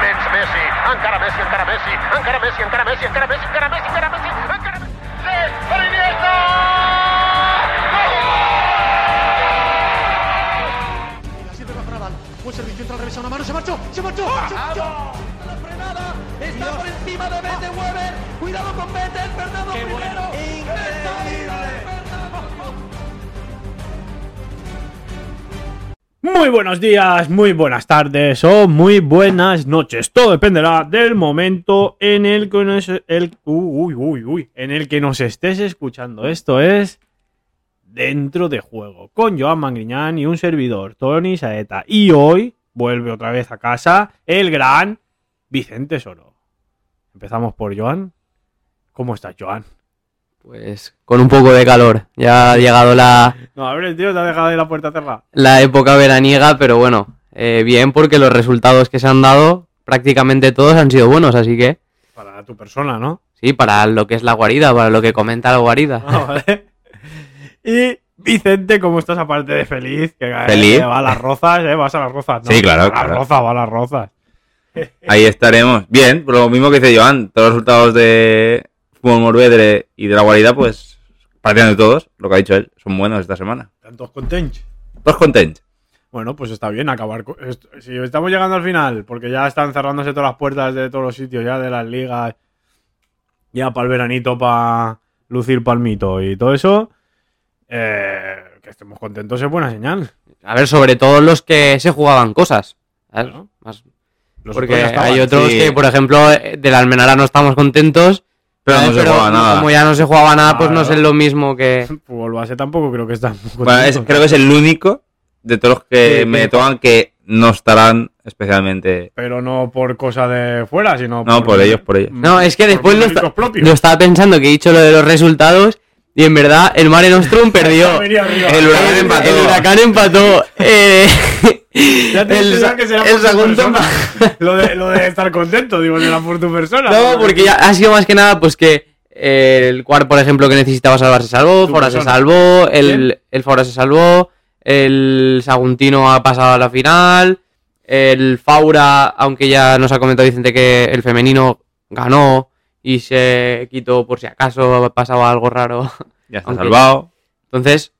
Menys Messi, encara Messi, encara Messi, encara Messi, encara Messi, encara Messi, encara Messi, encara Messi, encara Messi. Per Iniesta! Buen servicio, entra al revés a una mano, se marchó, se marchó, se marchó. La frenada, está por encima de Bete Weber. Cuidado con Bete, Fernando primero. Muy buenos días, muy buenas tardes o muy buenas noches. Todo dependerá del momento en el que nos, el, uy, en el que nos estés escuchando. Esto es Dentro de Juego con Joan Mangriñán y un servidor, Tony Saeta. Y hoy vuelve otra vez a casa el gran Vicente Soro. Empezamos por Joan. ¿Cómo estás, Joan? Pues con un poco de calor. Ya ha llegado la, No, a ver, el tío te ha dejado ahí la puerta cerrada. la época veraniega, pero bueno, eh, bien porque los resultados que se han dado, prácticamente todos han sido buenos, así que Para tu persona, ¿no? sí, para lo que es la guarida, para lo que comenta la guarida. Ah, vale. Y Vicente, ¿cómo estás aparte de feliz? Que eh, Feliz. que va a las rozas, ¿eh? Vas a las rozas. ¿no? Sí, claro, a las claro. rozas, va a las rozas. Ahí estaremos. Bien, por lo mismo que dice Joan, todos los resultados de Fútbol Morvedre y de la guarida, pues prácticamente todos, lo que ha dicho él, son buenos esta semana. Tantos contentos. Todos contentos. Bueno, pues está bien acabar. Si estamos llegando al final, porque ya están cerrándose todas las puertas de todos los sitios, ya de las ligas, ya para el veranito, para lucir palmito y todo eso, eh, que estemos contentos es buena señal. A ver, sobre todo los que se jugaban cosas. ¿sabes? Claro. Más- Los porque otros hay otros sí. que, por ejemplo, eh, de la Almenara no estamos contentos. Pero no se juega nada. Como ya no se jugaba nada, pues no es lo mismo que. Fútbol base tampoco creo que están muy Bueno, es- creo que es el único de todos los que Sí, me sí. tocan que no estarán especialmente. Pero no por cosa de fuera, sino No, por ellos, por ellos. No, es que después lo, lo estaba pensando que he dicho lo de los resultados y en verdad el Mare Nostrum perdió. El Huracán empató. El huracán empató. eh, Ya te el, que será el por segundo- persona. lo, de, lo de estar contento, digo, será por tu persona. No, porque ya ha sido más que nada pues que el Cuar, por ejemplo, que necesitaba salvar se salvó, Fora se salvó, el, el Fora se salvó, el Saguntino ha pasado a la final, el Faura, aunque ya nos ha comentado Vicente que el femenino ganó y se quitó por si acaso pasaba algo raro. Ya está Aunque- salvado. Entonces,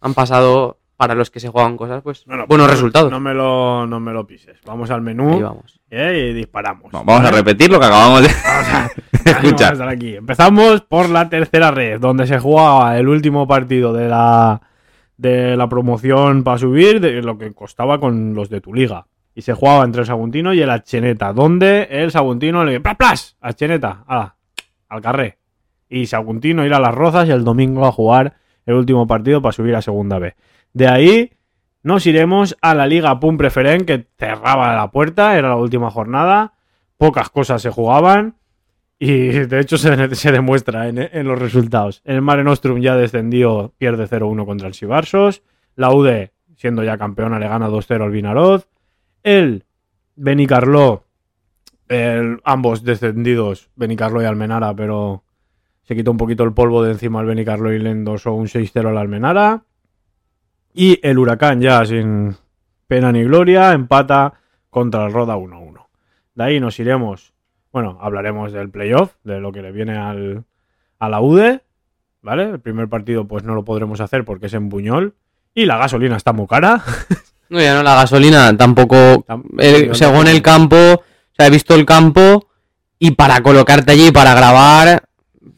han pasado, para los que se juegan cosas, pues No, no, buenos no, resultados. No me, lo, no me lo pises. Vamos al menú Ahí vamos. eh, y disparamos. No, vamos a repetir lo que acabamos de Vamos a- Vamos a escuchar. estar aquí. Empezamos por la tercera red, donde se jugaba el último partido de la, de la promoción para subir, de lo que costaba con los de tu liga. Y se jugaba entre el Saguntino y el Acheneta, donde el Saguntino le ¡plas, plas! Acheneta, ala, al carré. Y Saguntino ir a las Rozas y el domingo a jugar el último partido para subir a segunda B. De ahí nos iremos a la Liga Pum Preferent, que cerraba la puerta, era la última jornada. Pocas cosas se jugaban. Y de hecho se, demuestra en, en los resultados. El Mare Nostrum ya descendió, pierde 0-1 contra el Sibarsos. La UD, siendo ya campeona, le gana 2-0 al Vinaroz. El Benicarló, el- ambos descendidos, Benicarló y Almenara, pero se quitó un poquito el polvo de encima al Benicarló y le endosó un 6-0 al Almenara. Y el Huracán, ya sin pena ni gloria, empata contra el Roda 1-1. De ahí nos iremos bueno, hablaremos del playoff, de lo que le viene al, a la UDE, ¿vale? El primer partido pues no lo podremos hacer porque es en Buñol y la gasolina está muy cara. No, ya no, la gasolina tampoco. Tam- eh, según el campo, o sea, he visto el campo y para colocarte allí para grabar,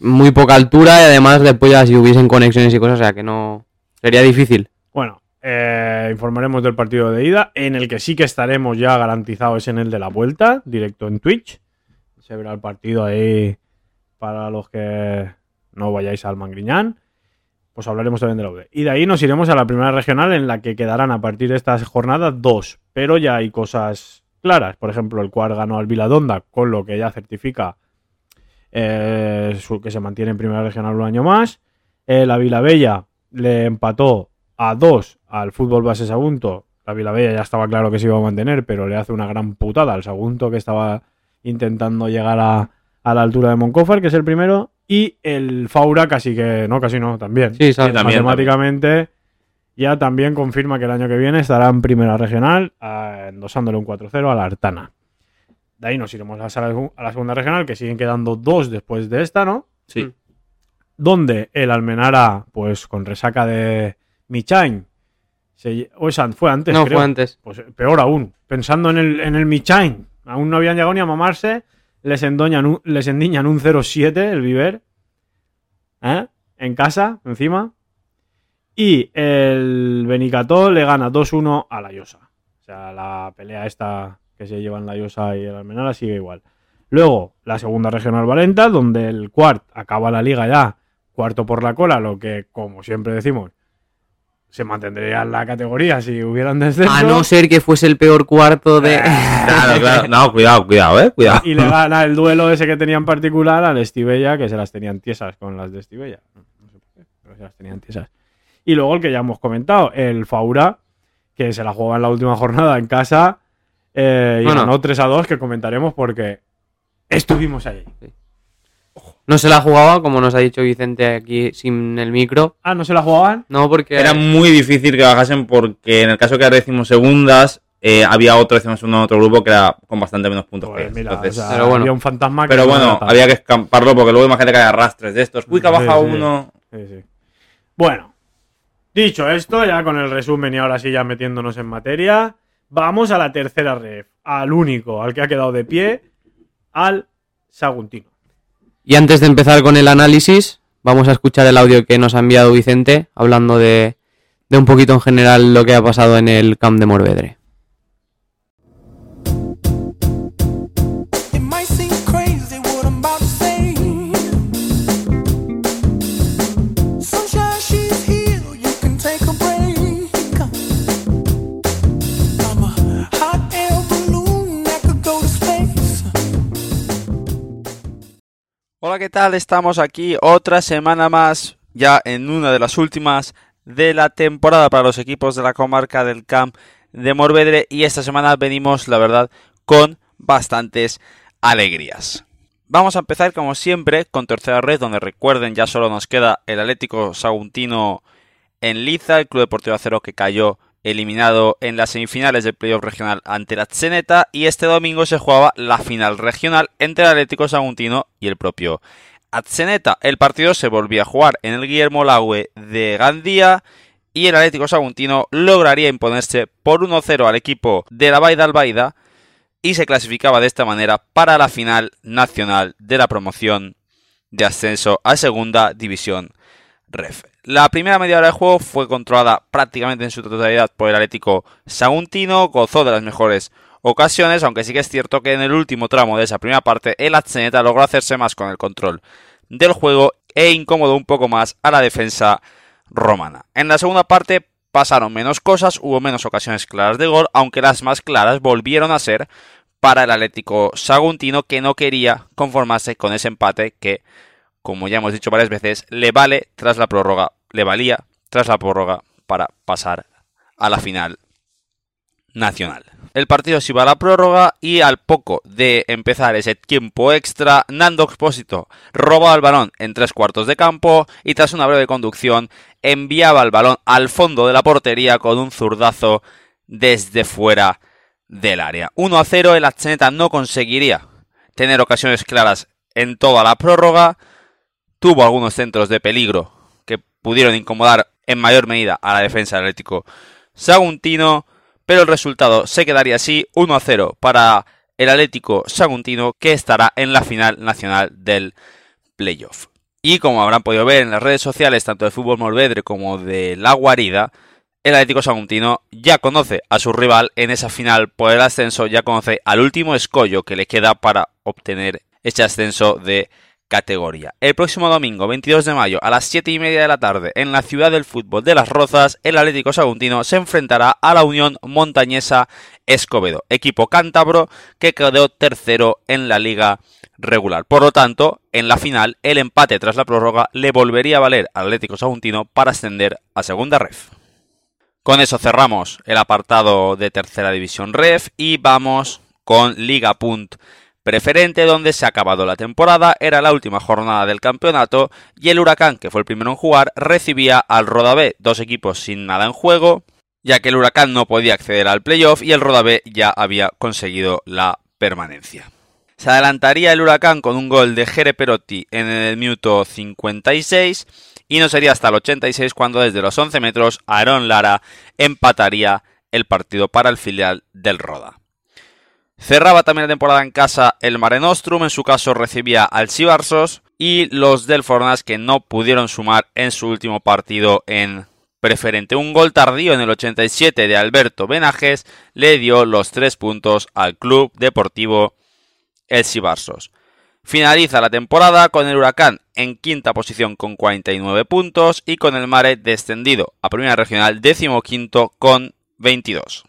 muy poca altura y además después ya si hubiesen conexiones y cosas, o sea que no. Sería difícil. Bueno, eh, informaremos del partido de ida, en el que sí que estaremos ya garantizados es en el de la vuelta, directo en Twitch. Se verá el partido ahí para los que no vayáis al Mangriñán. Pues hablaremos también de la UD. Y de ahí nos iremos a la primera regional en la que quedarán a partir de esta jornada dos. Pero ya hay cosas claras. Por ejemplo, el cual ganó al Viladonda, con lo que ya certifica eh, que se mantiene en primera regional un año más. La Vilabella le empató a dos al fútbol base Sagunto. La Vilabella ya estaba claro que se iba a mantener, pero le hace una gran putada al Sagunto que estaba intentando llegar a, a la altura de Moncófar, que es el primero. Y el Faura casi que, no, casi no, también. Sí, sale. también, Matemáticamente ya también confirma que el año que viene estará en primera regional, eh, endosándole un 4-0 a la Artana. De ahí nos iremos a la, a la segunda regional, que siguen quedando dos después de esta, ¿no? Sí. Donde el Almenara, pues con resaca de Michain, se, o esa fue antes, no, creo. fue antes. Pues peor aún, pensando en el, en el Michain, aún no habían llegado ni a mamarse, les, endoñan un- les endiñan un 0-7 el Viver, ¿eh? En casa, encima. Y el Benicató le gana 2-1 a la Llosa. O sea, la pelea esta que se llevan la Llosa y el Almenara sigue igual. Luego, la segunda regional Valenta, donde el Quart acaba la liga ya cuarto por la cola, lo que, como siempre decimos, se mantendría en la categoría si hubieran descenso. A no ser que fuese el peor cuarto de. Claro, claro. No, cuidado, cuidado, eh. Cuidado. Y le gana el duelo ese que tenía en particular al Estivella, que se las tenían tiesas con las de Estivella. No sé por qué, pero se las tenían tiesas. Y luego el que ya hemos comentado, el Faura, que se la jugaba en la última jornada en casa eh, y Bueno. ganó 3 a 2, que comentaremos porque estuvimos ahí. No se la jugaba, como nos ha dicho Vicente aquí sin el micro. Ah, ¿no se la jugaban? No, porque. Era muy difícil que bajasen porque en el caso que era decimos segundas, eh, había otro decimos en otro grupo que era con bastante menos puntos que Pues ellos. mira, Entonces- o sea, Pero bueno. había un fantasma que pero no bueno, había que escamparlo porque luego imagínate que hay arrastres de estos. Uy, que ha Sí, bajado sí. uno. Sí, sí. Bueno, dicho esto, ya con el resumen y ahora sí ya metiéndonos en materia, vamos a la tercera ref, al único, al que ha quedado de pie, al Saguntino. Y antes de empezar con el análisis, vamos a escuchar el audio que nos ha enviado Vicente, hablando de, de un poquito en general lo que ha pasado en el Camp de Morvedre. ¿Qué tal? Estamos aquí otra semana más, ya en una de las últimas de la temporada para los equipos de la comarca del Camp de Morvedre y esta semana venimos, la verdad, con bastantes alegrías. Vamos a empezar como siempre con tercera red, donde recuerden ya solo nos queda el Atlético Saguntino en Liza, el Club Deportivo Acero que cayó eliminado en las semifinales del playoff regional ante la Zeneta y este domingo se jugaba la final regional entre el Atlético Saguntino y el propio Atzeneta. El partido se volvía a jugar en el Guillermo Lagüe de Gandía y el Atlético Saguntino lograría imponerse por 1-0 al equipo de la Baida Albaida y se clasificaba de esta manera para la final nacional de la promoción de ascenso a segunda división ref. La primera media hora de juego fue controlada prácticamente en su totalidad por el Atlético Saguntino, gozó de las mejores ocasiones, aunque sí que es cierto que en el último tramo de esa primera parte el Atzeneta logró hacerse más con el control del juego e incomodó un poco más a la defensa romana. En la segunda parte pasaron menos cosas, hubo menos ocasiones claras de gol, aunque las más claras volvieron a ser para el Atlético Saguntino que no quería conformarse con ese empate que como ya hemos dicho varias veces, le vale tras la prórroga, le valía tras la prórroga para pasar a la final nacional. El partido se iba a la prórroga y al poco de empezar ese tiempo extra, Nando Expósito robaba el balón en tres cuartos de campo y tras una breve conducción enviaba el balón al fondo de la portería con un zurdazo desde fuera del área. 1 a 0, el Atzeneta no conseguiría tener ocasiones claras en toda la prórroga, tuvo algunos centros de peligro que pudieron incomodar en mayor medida a la defensa del Atlético Saguntino, pero el resultado se quedaría así 1 a 0 para el Atlético Saguntino que estará en la final nacional del playoff. Y como habrán podido ver en las redes sociales tanto de Fútbol Morvedre como de La Guarida, el Atlético Saguntino ya conoce a su rival en esa final por el ascenso, ya conoce al último escollo que le queda para obtener ese ascenso de categoría. El próximo domingo, 22 de mayo, a las 7 y media de la tarde, en la ciudad del fútbol de Las Rozas, el Atlético Saguntino se enfrentará a la Unión Montañesa Escobedo, equipo cántabro que quedó tercero en la liga regular. Por lo tanto, en la final, el empate tras la prórroga le volvería a valer al Atlético Saguntino para ascender a segunda ref. Con eso cerramos el apartado de tercera división ref y vamos con Liga Punt preferente donde se ha acabado la temporada, era la última jornada del campeonato y el Huracán, que fue el primero en jugar, recibía al Roda B, dos equipos sin nada en juego, ya que el Huracán no podía acceder al playoff y el Roda B ya había conseguido la permanencia. Se adelantaría el Huracán con un gol de Jere Perotti en el minuto 56 y no sería hasta el 86 cuando desde los 11 metros Aaron Lara empataría el partido para el filial del Roda. Cerraba también la temporada en casa el Mare Nostrum, en su caso recibía al Sibarsos y los del Fornas que no pudieron sumar en su último partido en preferente. Un gol tardío en el 87 de Alberto Benajes le dio los tres puntos al Club Deportivo El Sibarsos. Finaliza la temporada con el Huracán en quinta posición con 49 puntos y con el Mare descendido a Primera Regional décimo quinto con 22.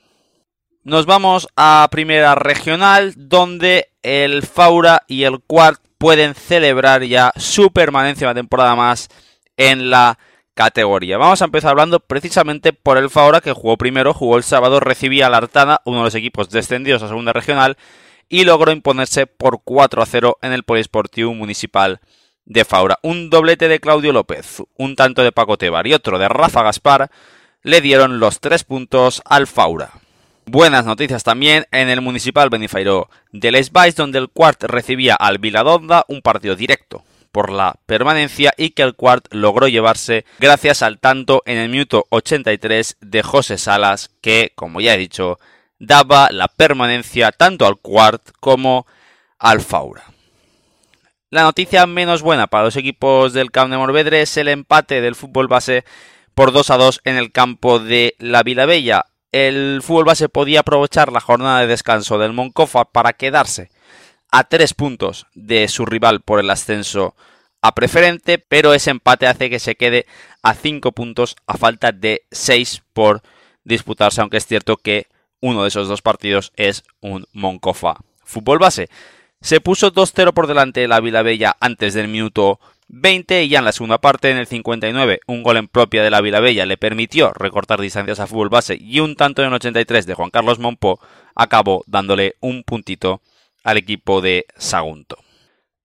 Nos vamos a Primera Regional donde el Faura y el Quart pueden celebrar ya su permanencia una temporada más en la categoría. Vamos a empezar hablando precisamente por el Faura que jugó primero, jugó el sábado, recibía a la Artana, uno de los equipos descendidos a Segunda Regional y logró imponerse por 4 a 0 en el Polisportivo Municipal de Faura. Un doblete de Claudio López, un tanto de Paco Tebar y otro de Rafa Gaspar le dieron los tres puntos al Faura. Buenas noticias también en el Municipal Benifairó de Les Valls, donde el Quart recibía al Viladonda un partido directo por la permanencia y que el Quart logró llevarse gracias al tanto en el minuto 83 de José Salas que, como ya he dicho, daba la permanencia tanto al Quart como al Faura. La noticia menos buena para los equipos del Camp de Morvedre es el empate del fútbol base por 2 a 2 en el campo de la Vilabella. El fútbol base podía aprovechar la jornada de descanso del Moncofa para quedarse a 3 puntos de su rival por el ascenso a preferente, pero ese empate hace que se quede a 5 puntos a falta de 6 por disputarse, aunque es cierto que uno de esos dos partidos es un Moncofa fútbol base. Se puso 2-0 por delante de la Vilabella antes del minuto 20 y ya en la segunda parte, en el 59, un gol en propia de la Vilabella le permitió recortar distancias a fútbol base y un tanto en el 83 de Juan Carlos Monpó acabó dándole un puntito al equipo de Sagunto.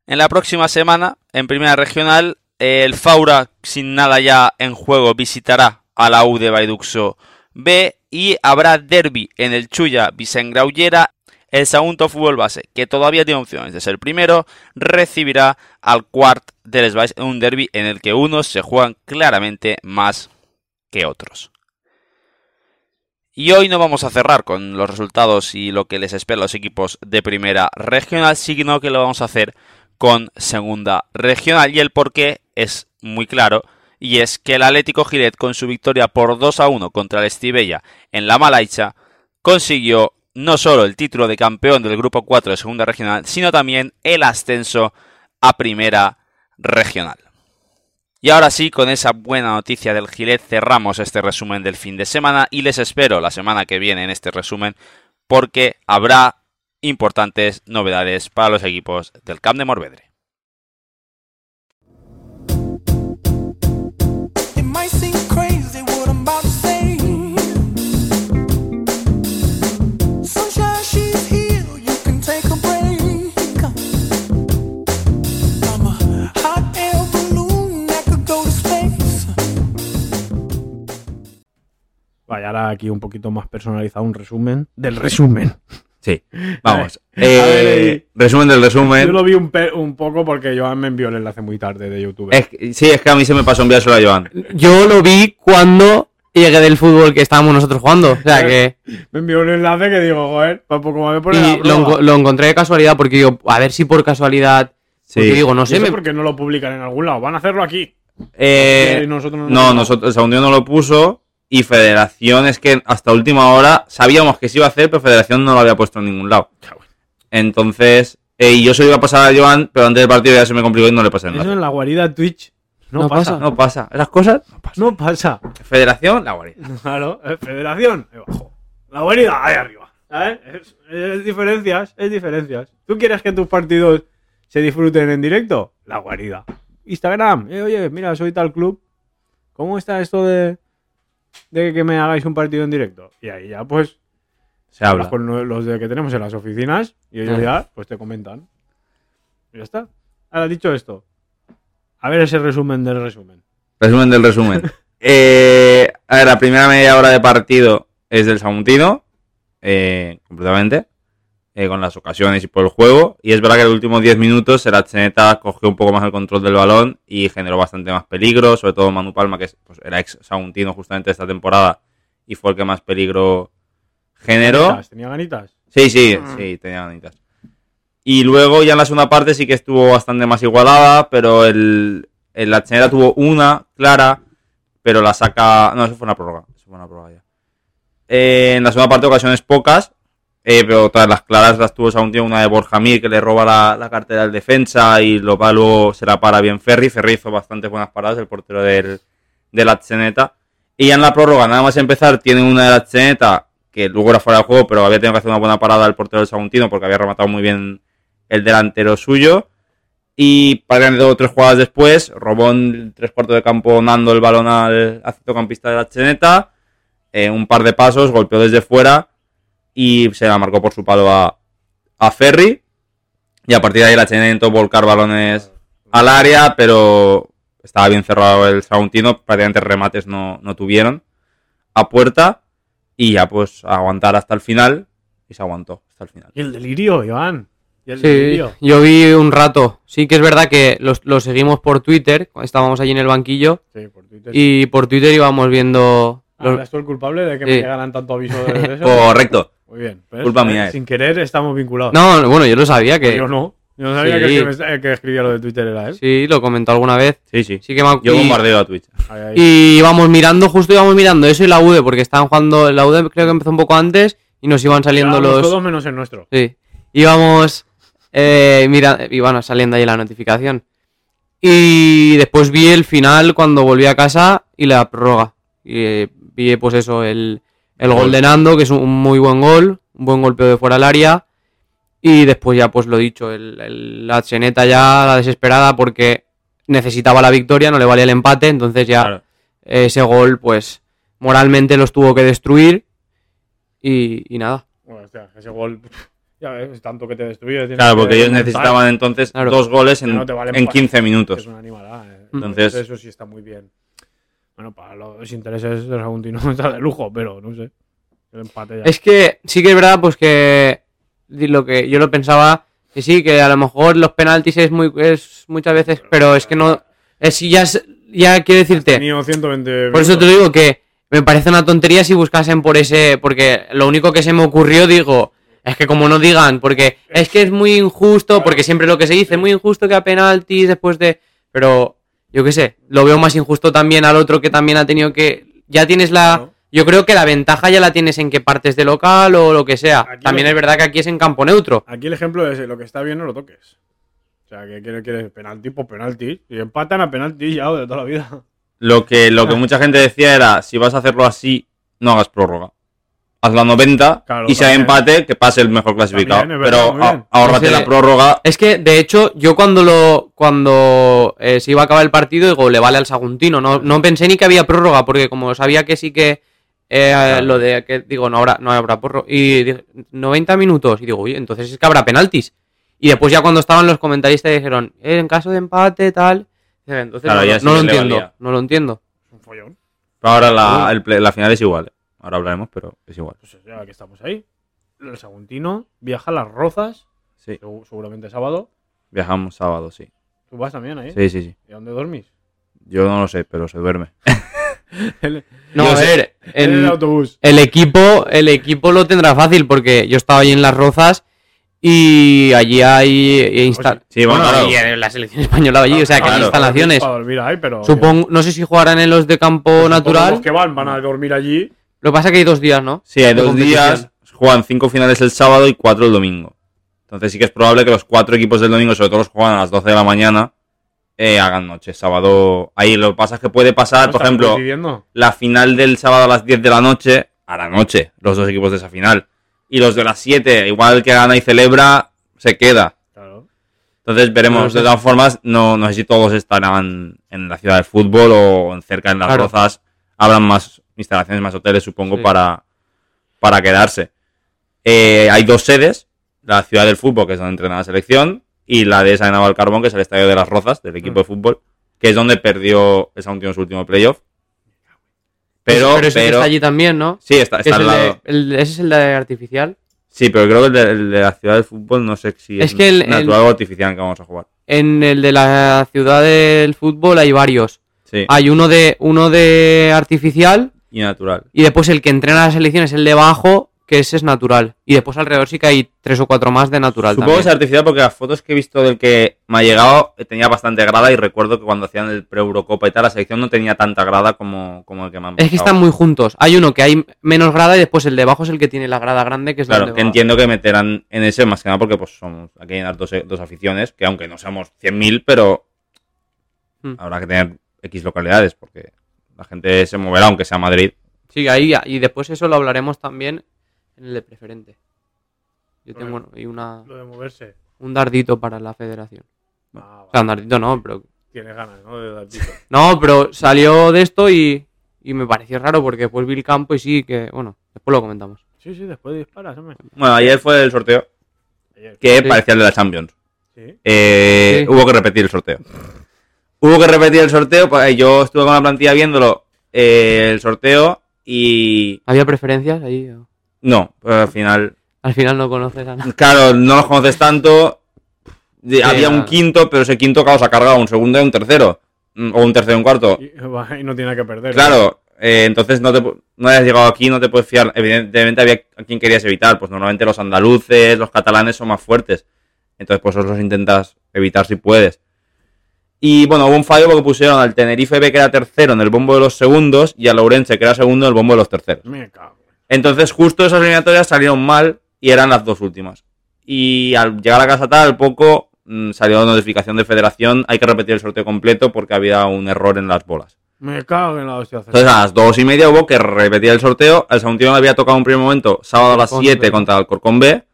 En la próxima semana, en primera regional, el Faura, sin nada ya en juego, visitará a la U de Baiduxo B y habrá derby en el Chuya Vicengraullera el Sagunto Fútbol Base, que todavía tiene opciones de ser primero, recibirá al Quart de Les Valls en un derby en el que unos se juegan claramente más que otros. Y hoy no vamos a cerrar con los resultados y lo que les espera los equipos de primera regional, sino que lo vamos a hacer con segunda regional. Y el porqué es muy claro, y es que el Atlético Gilet, con su victoria por 2 a 1 contra el Estivella en la Malaicha, consiguió no solo el título de campeón del Grupo 4 de Segunda Regional, sino también el ascenso a Primera Regional. Y ahora sí, con esa buena noticia del Gilet cerramos este resumen del fin de semana y les espero la semana que viene en este resumen porque habrá importantes novedades para los equipos del Camp de Morvedre. Vaya, ahora aquí un poquito más personalizado, un resumen del resumen. Sí, vamos. A ver, Eh, resumen del Yo resumen. lo vi un, pe- un poco porque Joan me envió el enlace muy tarde de YouTube. Es que- sí, es que a mí se me pasó enviárselo a Joan. Yo lo vi cuando llegué del fútbol que estábamos nosotros jugando. O sea que. Me envió un enlace que digo, joder, como me pone Y la lo, prueba. enco- lo encontré de casualidad porque digo, a ver si por casualidad. Sí. Porque digo, no Y sé, me- porque no lo publican en algún lado, van a hacerlo aquí. Eh, Y nosotros no, nosotros, el segundo no lo puso. Y Federación es que hasta última hora sabíamos que se iba a hacer, pero Federación no lo había puesto en ningún lado. Entonces, eh, y yo se lo iba a pasar a Joan, pero antes del partido ya se me complicó y no le pasé el Eso en la guarida Twitch no, No pasa. No pasa. Esas cosas no pasa. Federación, la guarida. Claro, eh, federación, ahí abajo. La guarida, ahí arriba. ¿Sabes? Es, es diferencias, es diferencias. ¿Tú quieres que tus partidos se disfruten en directo? La guarida. Instagram, eh, oye, mira, soy tal club. ¿Cómo está esto de, de que me hagáis un partido en directo? Y ahí ya, pues, Se habla. con los de que tenemos en las oficinas y ellos ya, pues te comentan. Y ya está. Ahora, dicho esto, a ver ese resumen del resumen. Resumen del resumen. Eh, a ver, la primera media hora de partido es del Saguntino, eh, completamente. Eh, con las ocasiones y por el juego. Y es verdad que en los últimos 10 minutos el Atzeneta cogió un poco más el control del balón y generó bastante más peligro, sobre todo Manu Palma, que es- pues, era ex Saguntino justamente esta temporada y fue el que más peligro generó. Ganitas, ¿Tenía ganitas? Sí, sí, sí, tenía ganitas. Y luego ya en la segunda parte sí que estuvo bastante más igualada, pero el, el Atzeneta tuvo una clara, pero la saca... No, eso fue una prórroga. Eso fue una prórroga ya. Eh, en la segunda parte ocasiones pocas, eh, pero todas las claras las tuvo Saguntino, una de Borja Mir que le roba la, la cartera del defensa y lo va luego se la para bien Ferri. Ferri hizo bastantes buenas paradas, el portero del, del Atzeneta. Y ya en la prórroga, nada más empezar, tienen una del Atzeneta que luego era fuera de juego, pero había tenido que hacer una buena parada el portero del Saguntino porque había rematado muy bien el delantero suyo. Y para dos o tres jugadas después, robó en tres cuartos de campo Nando el balón al, al centrocampista de la Cheneta. eh, un par de pasos, golpeó desde fuera y se la marcó por su palo a, a Ferry. Y a partir de ahí la Cheneta intentó volcar balones al área, pero estaba bien cerrado el Saguntino. Prácticamente remates no, no tuvieron a puerta. Y ya pues aguantar hasta el final. Y se aguantó hasta el final. Y el delirio, Iván. Y el Sí, delirio. yo vi un rato. Sí que es verdad que los- lo seguimos por Twitter, estábamos allí en el banquillo, Sí, por Twitter. y por Twitter íbamos viendo... Ah, los- ¿Eres tú el culpable de que Sí. me llegaran tanto aviso de eso? Correcto. Muy bien. Culpa mía es. Sin querer estamos vinculados. No, bueno, yo lo sabía que... Yo no. Yo no sabía Sí. que el que, escribía lo de Twitter era él. Sí, lo comentó alguna vez. Sí, sí. Sí que me Yo y- bombardeo a Twitch. Ahí, ahí. Y íbamos mirando, justo íbamos mirando eso y la UD, porque estaban jugando, la UD creo que empezó un poco antes y nos iban saliendo los... todos menos el nuestro. Sí. Íbamos. Eh, mira, iban saliendo ahí la notificación. Y después vi el final cuando volví a casa y la prórroga. Y eh, vi, pues eso, el, el gol de Nando, que es un muy buen gol, un buen golpeo de fuera del área. Y después ya, pues lo dicho, el, el- la cheneta ya, la desesperada, porque necesitaba la victoria, no le valía el empate, entonces ya Claro. ese gol, pues moralmente los tuvo que destruir. Y, y nada. Bueno, hostia, ese gol. Ya ves, tanto que te destruye. Claro, que porque ellos necesitaban entonces Claro. dos goles en, No te valen en pa- 15 que minutos. Es una animalada. eh. Entonces- Eso sí está muy bien. Bueno, para los intereses del Saguntino está de lujo, pero no sé. El empate ya. Es que sí que es verdad, pues que lo que yo lo pensaba, que sí, que a lo mejor los penaltis es muy es muchas veces, pero es que no es ya es- ya quiero decirte, Tenido 120 por eso te digo que me parece una tontería si buscasen por ese, porque lo único que se me ocurrió digo es que como no digan, porque es que es muy injusto, porque siempre lo que se dice, muy injusto que a penaltis después de, pero yo qué sé, lo veo más injusto también al otro que también ha tenido que, ya tienes la, yo creo que la ventaja ya la tienes en que partes de local o lo que sea. Aquí También lo- es verdad que aquí es en campo neutro. Aquí el ejemplo es lo que está bien no lo toques. O sea, que quieres, quieres penalti por penalti. Y empatan a penalti ya de toda la vida. Lo que, lo que mucha gente decía era, si vas a hacerlo así, no hagas prórroga. Haz la 90 Claro, y si hay empate, que pase el mejor clasificado. También, es verdad, Pero muy bien. a- ahórrate Ese- la prórroga. Es que, de hecho, yo cuando lo cuando eh, se iba a acabar el partido, digo, le vale al Saguntino. No, no pensé ni que había prórroga, porque como sabía que sí que eh, lo de que digo, no habrá, no habrá prórroga. Y dije, 90 minutos. Y digo, oye, entonces es que habrá penaltis. Y después ya cuando estaban los comentaristas dijeron, eh, en caso de empate, tal. Entonces Claro, no, ya no sí lo entiendo. valía. No lo entiendo. Es un follón. Pero ahora la, el play- la final es igual. Ahora hablaremos, pero es igual. Pues ya que estamos ahí. El Saguntino viaja a las Rozas. Sí. segu- Seguramente sábado. Viajamos sábado, sí. ¿Tú vas también ahí? Sí, sí, sí. ¿Y dónde dormís? Yo no lo sé, pero se duerme. El, No, a sé- ver, en el autobús. El equipo, el equipo lo tendrá fácil porque yo estaba allí en Las Rozas y allí hay insta- Sí, bueno, claro. y en la selección española allí, o sea que hay instalaciones. Para dormir ahí, pero. Supongo, no sé si jugarán en los de campo Supongo natural. Los que van, van a dormir allí. Lo que pasa es que hay dos días, ¿no? Sí, hay dos días. Juegan cinco finales el sábado y cuatro el domingo. Entonces sí que es probable que los cuatro equipos del domingo, sobre todo los que juegan a las 12 de la mañana, eh, hagan noche. Sábado. Ahí lo que pasa es que puede pasar, ¿No por ejemplo, la final del sábado a las 10 de la noche, a la noche, los dos equipos de esa final. Y los de las 7, igual el que gana y celebra, se queda. Claro. Entonces veremos. De todas formas, no, no sé si todos estarán en la ciudad del fútbol o en cerca en las Claro. rozas. Habrán más instalaciones, más hoteles, supongo, Sí. para, para quedarse. Eh, hay dos sedes. La ciudad del fútbol, que es donde entrena la selección, y la de San del Carbón, que es el estadio de las Rozas, del equipo Mm. de fútbol, que es donde perdió el Southampton en su último playoff. Pero, pero ese pero, está allí también, ¿no? sí, está, está es al el de- lado. el- ese es el de artificial. Sí, pero creo que el de, el de la ciudad del fútbol no sé si Es es, que el- natural o artificial que vamos a jugar. En el de la ciudad del fútbol hay varios. Sí, Hay uno de uno de artificial y natural. y después el que entrena la selección es el de abajo, que ese es natural. Y después alrededor sí que hay tres o cuatro más de natural Supongo que es artificial porque las fotos que he visto del que me ha llegado eh, tenía bastante grada y recuerdo que cuando hacían el pre-Eurocopa y tal, la selección no tenía tanta grada como, como el que me han Es que están muy juntos. Hay uno que hay menos grada y después el de abajo es el que tiene la grada grande, que es Claro, donde que va. entiendo que meterán en ese más que nada porque pues somos aquí hay dos, dos aficiones, que aunque no seamos 100.000, pero Hmm. habrá que tener X localidades porque la gente se moverá aunque sea Madrid. Sí, ahí, y después eso lo hablaremos también en el de preferente. Yo tengo Bueno. ahí una, Lo de moverse. un dardito para la federación. Ah, O sea, un dardito no, pero... Tienes ganas, ¿no? De dar pito. No, pero salió de esto y, y me pareció raro porque después vi el campo y sí que... Bueno, después lo comentamos. Sí, sí, después disparas, hombre. Bueno, ayer fue el sorteo Ayer. que Sí. parecía el de la Champions. Sí. Eh, Sí. Hubo que repetir el sorteo. Hubo que repetir el sorteo, pues yo estuve con la plantilla viéndolo eh, el sorteo y ¿Había preferencias ahí? o- no, pues al final Al final no conoces a nadie. Claro, no los conoces tanto. De- había un quinto, pero ese quinto, claro, se ha cargado un segundo y un tercero. Mm, O un tercero y un cuarto. Y, no tiene que perder. Claro, eh, entonces no te pu- no hayas llegado aquí, no te puedes fiar. Evidentemente había a quien querías evitar. Pues normalmente los andaluces, los catalanes son más fuertes. Entonces, pues esos los intentas evitar si puedes. Y bueno, hubo un fallo porque pusieron al Tenerife B que era tercero en el bombo de los segundos y al Ourense que era segundo en el bombo de los terceros. Me cago. Entonces, justo esas eliminatorias salieron mal y eran las dos últimas. Y al llegar a casa tal, al poco mm, salió notificación de federación, hay que repetir el sorteo completo porque había un error en las bolas. Me cago en la hostia. Entonces, a las dos y media hubo que repetir el sorteo. El Saguntino le había tocado en primer momento sábado a las Alcorcón 7 B. contra el Alcorcón B.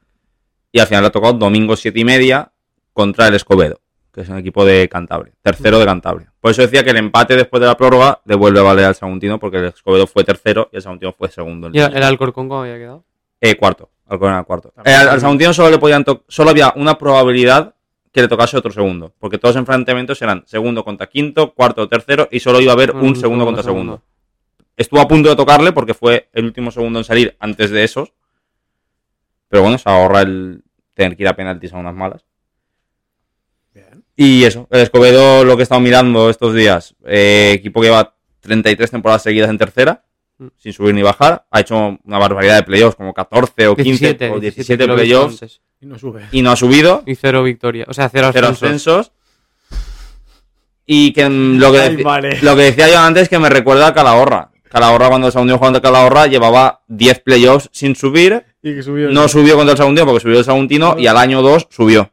Y al final le ha tocado domingo 7 y media contra el Escobedo, que es un equipo de Cantabria, tercero de Cantabria. Por eso decía que el empate después de la prórroga devuelve a valer al Saguntino porque el Escobedo fue tercero y el Saguntino fue segundo. en ¿Y el el Alcorcón cómo había quedado? eh, cuarto. Alcorcón era cuarto. Eh, al, al Saguntino solo le podían solo había una probabilidad que le tocase otro segundo. Porque todos los enfrentamientos eran segundo contra quinto, cuarto o tercero, y solo iba a haber un, segundo contra segundo. Estuvo a punto de tocarle porque fue el último segundo en salir antes de esos. Pero bueno, se ahorra el tener que ir a penaltis a unas malas. Y eso, el Escobedo, lo que he estado mirando estos días, eh, equipo que lleva 33 temporadas seguidas en tercera, Mm. sin subir ni bajar, ha hecho una barbaridad de playoffs, como 14 o 15 17, o 17 que lo he visto playoffs, antes. Y no sube. y no ha subido, Y cero victoria. O sea, cero, cero ascensos. ascensos. Y que lo que, Ay, deci- vale. lo que decía yo antes que me recuerda a Calahorra. Calahorra cuando se unió jugando a Calahorra llevaba 10 playoffs sin subir, Y que subió. no subió contra el Saguntino porque subió el Saguntino y al año 2 subió.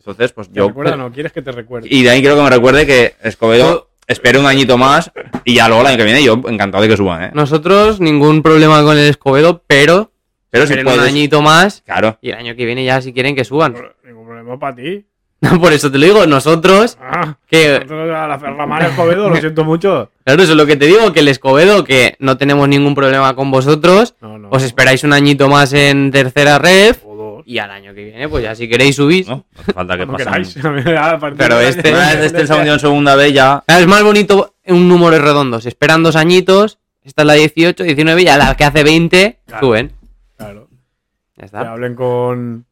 Entonces, pues ¿Te yo... recuerda o no? ¿Quieres que te recuerde? Y de ahí quiero que me recuerde que Escobedo espere un añito más y ya luego el año que viene yo encantado de que suban, ¿eh? Nosotros, ningún problema con el Escobedo, pero Pero si esperen un puedes... añito más Claro. y el año que viene ya si quieren que suban. Ningún problema para ti. Por eso te lo digo, nosotros, Ah, que nosotros a la Ferramar Escobedo, lo siento mucho. claro, eso es lo que te digo, que el Escobedo, que no tenemos ningún problema con vosotros, No, no. os esperáis un añito más en tercera ref. Y al año que viene, pues ya si queréis subís. ¿no? No hace falta que. A partir Pero este- esté el Saguntino en segunda vez ya... Es más bonito un número redondo. Se esperan dos añitos, esta es la 18, 19 y a la que hace 20 Claro. suben. Claro. Ya Que está. hablen con.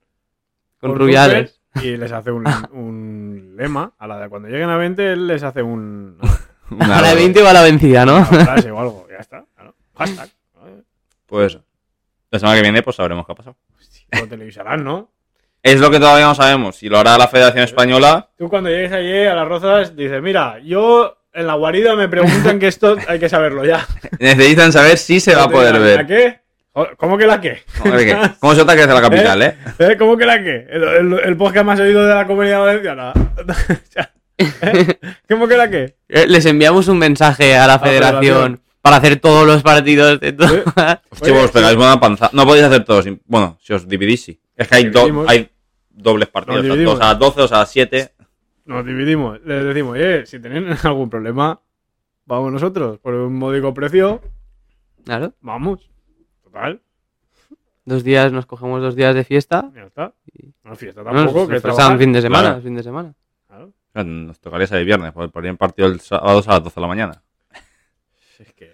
Con Rubiales. Rupert Y les hace un, un lema. A la de cuando lleguen a 20, él les hace un. A la 20 va la vencida, ¿no? Una frase o algo. Ya está. Claro. Hashtag. Pues la semana que viene pues sabremos qué ha pasado. Lo televisarán, ¿no? Es lo que todavía no sabemos. Si lo hará la Federación Española, Tú cuando llegues allí a las rozas dices, mira, yo en la guarida me preguntan que esto hay que saberlo ya. necesitan saber si se va a poder ¿La ver. qué? Joder, ¿Cómo que la qué? Joder, ¿qué? ¿Cómo se nota que es de la capital, eh? ¿Eh? ¿Cómo que la qué? El, el- el podcast más oído de la comunidad valenciana. ¿eh? ¿Cómo que la qué? Eh, Les enviamos un mensaje a la federación federación. Para hacer todos los partidos de. ¿Eh? Vos pegáis buena panza. No podéis hacer todos. Bueno, si os dividís, sí. Es que hay, do- hay dobles partidos. O sea, dos a las 12, o sea, a las 7. Nos dividimos. Les decimos, oye, si tienen algún problema, vamos nosotros. Por un módico precio, Claro. vamos. Total, Dos días, nos cogemos dos días de fiesta. ya está. No fiesta No, tampoco, nos que pasan trabajar. fin de semana, Claro. fin de semana. Claro. Nos tocaría salir viernes, porque ponían partido el sábado a las 12 de la mañana. Es que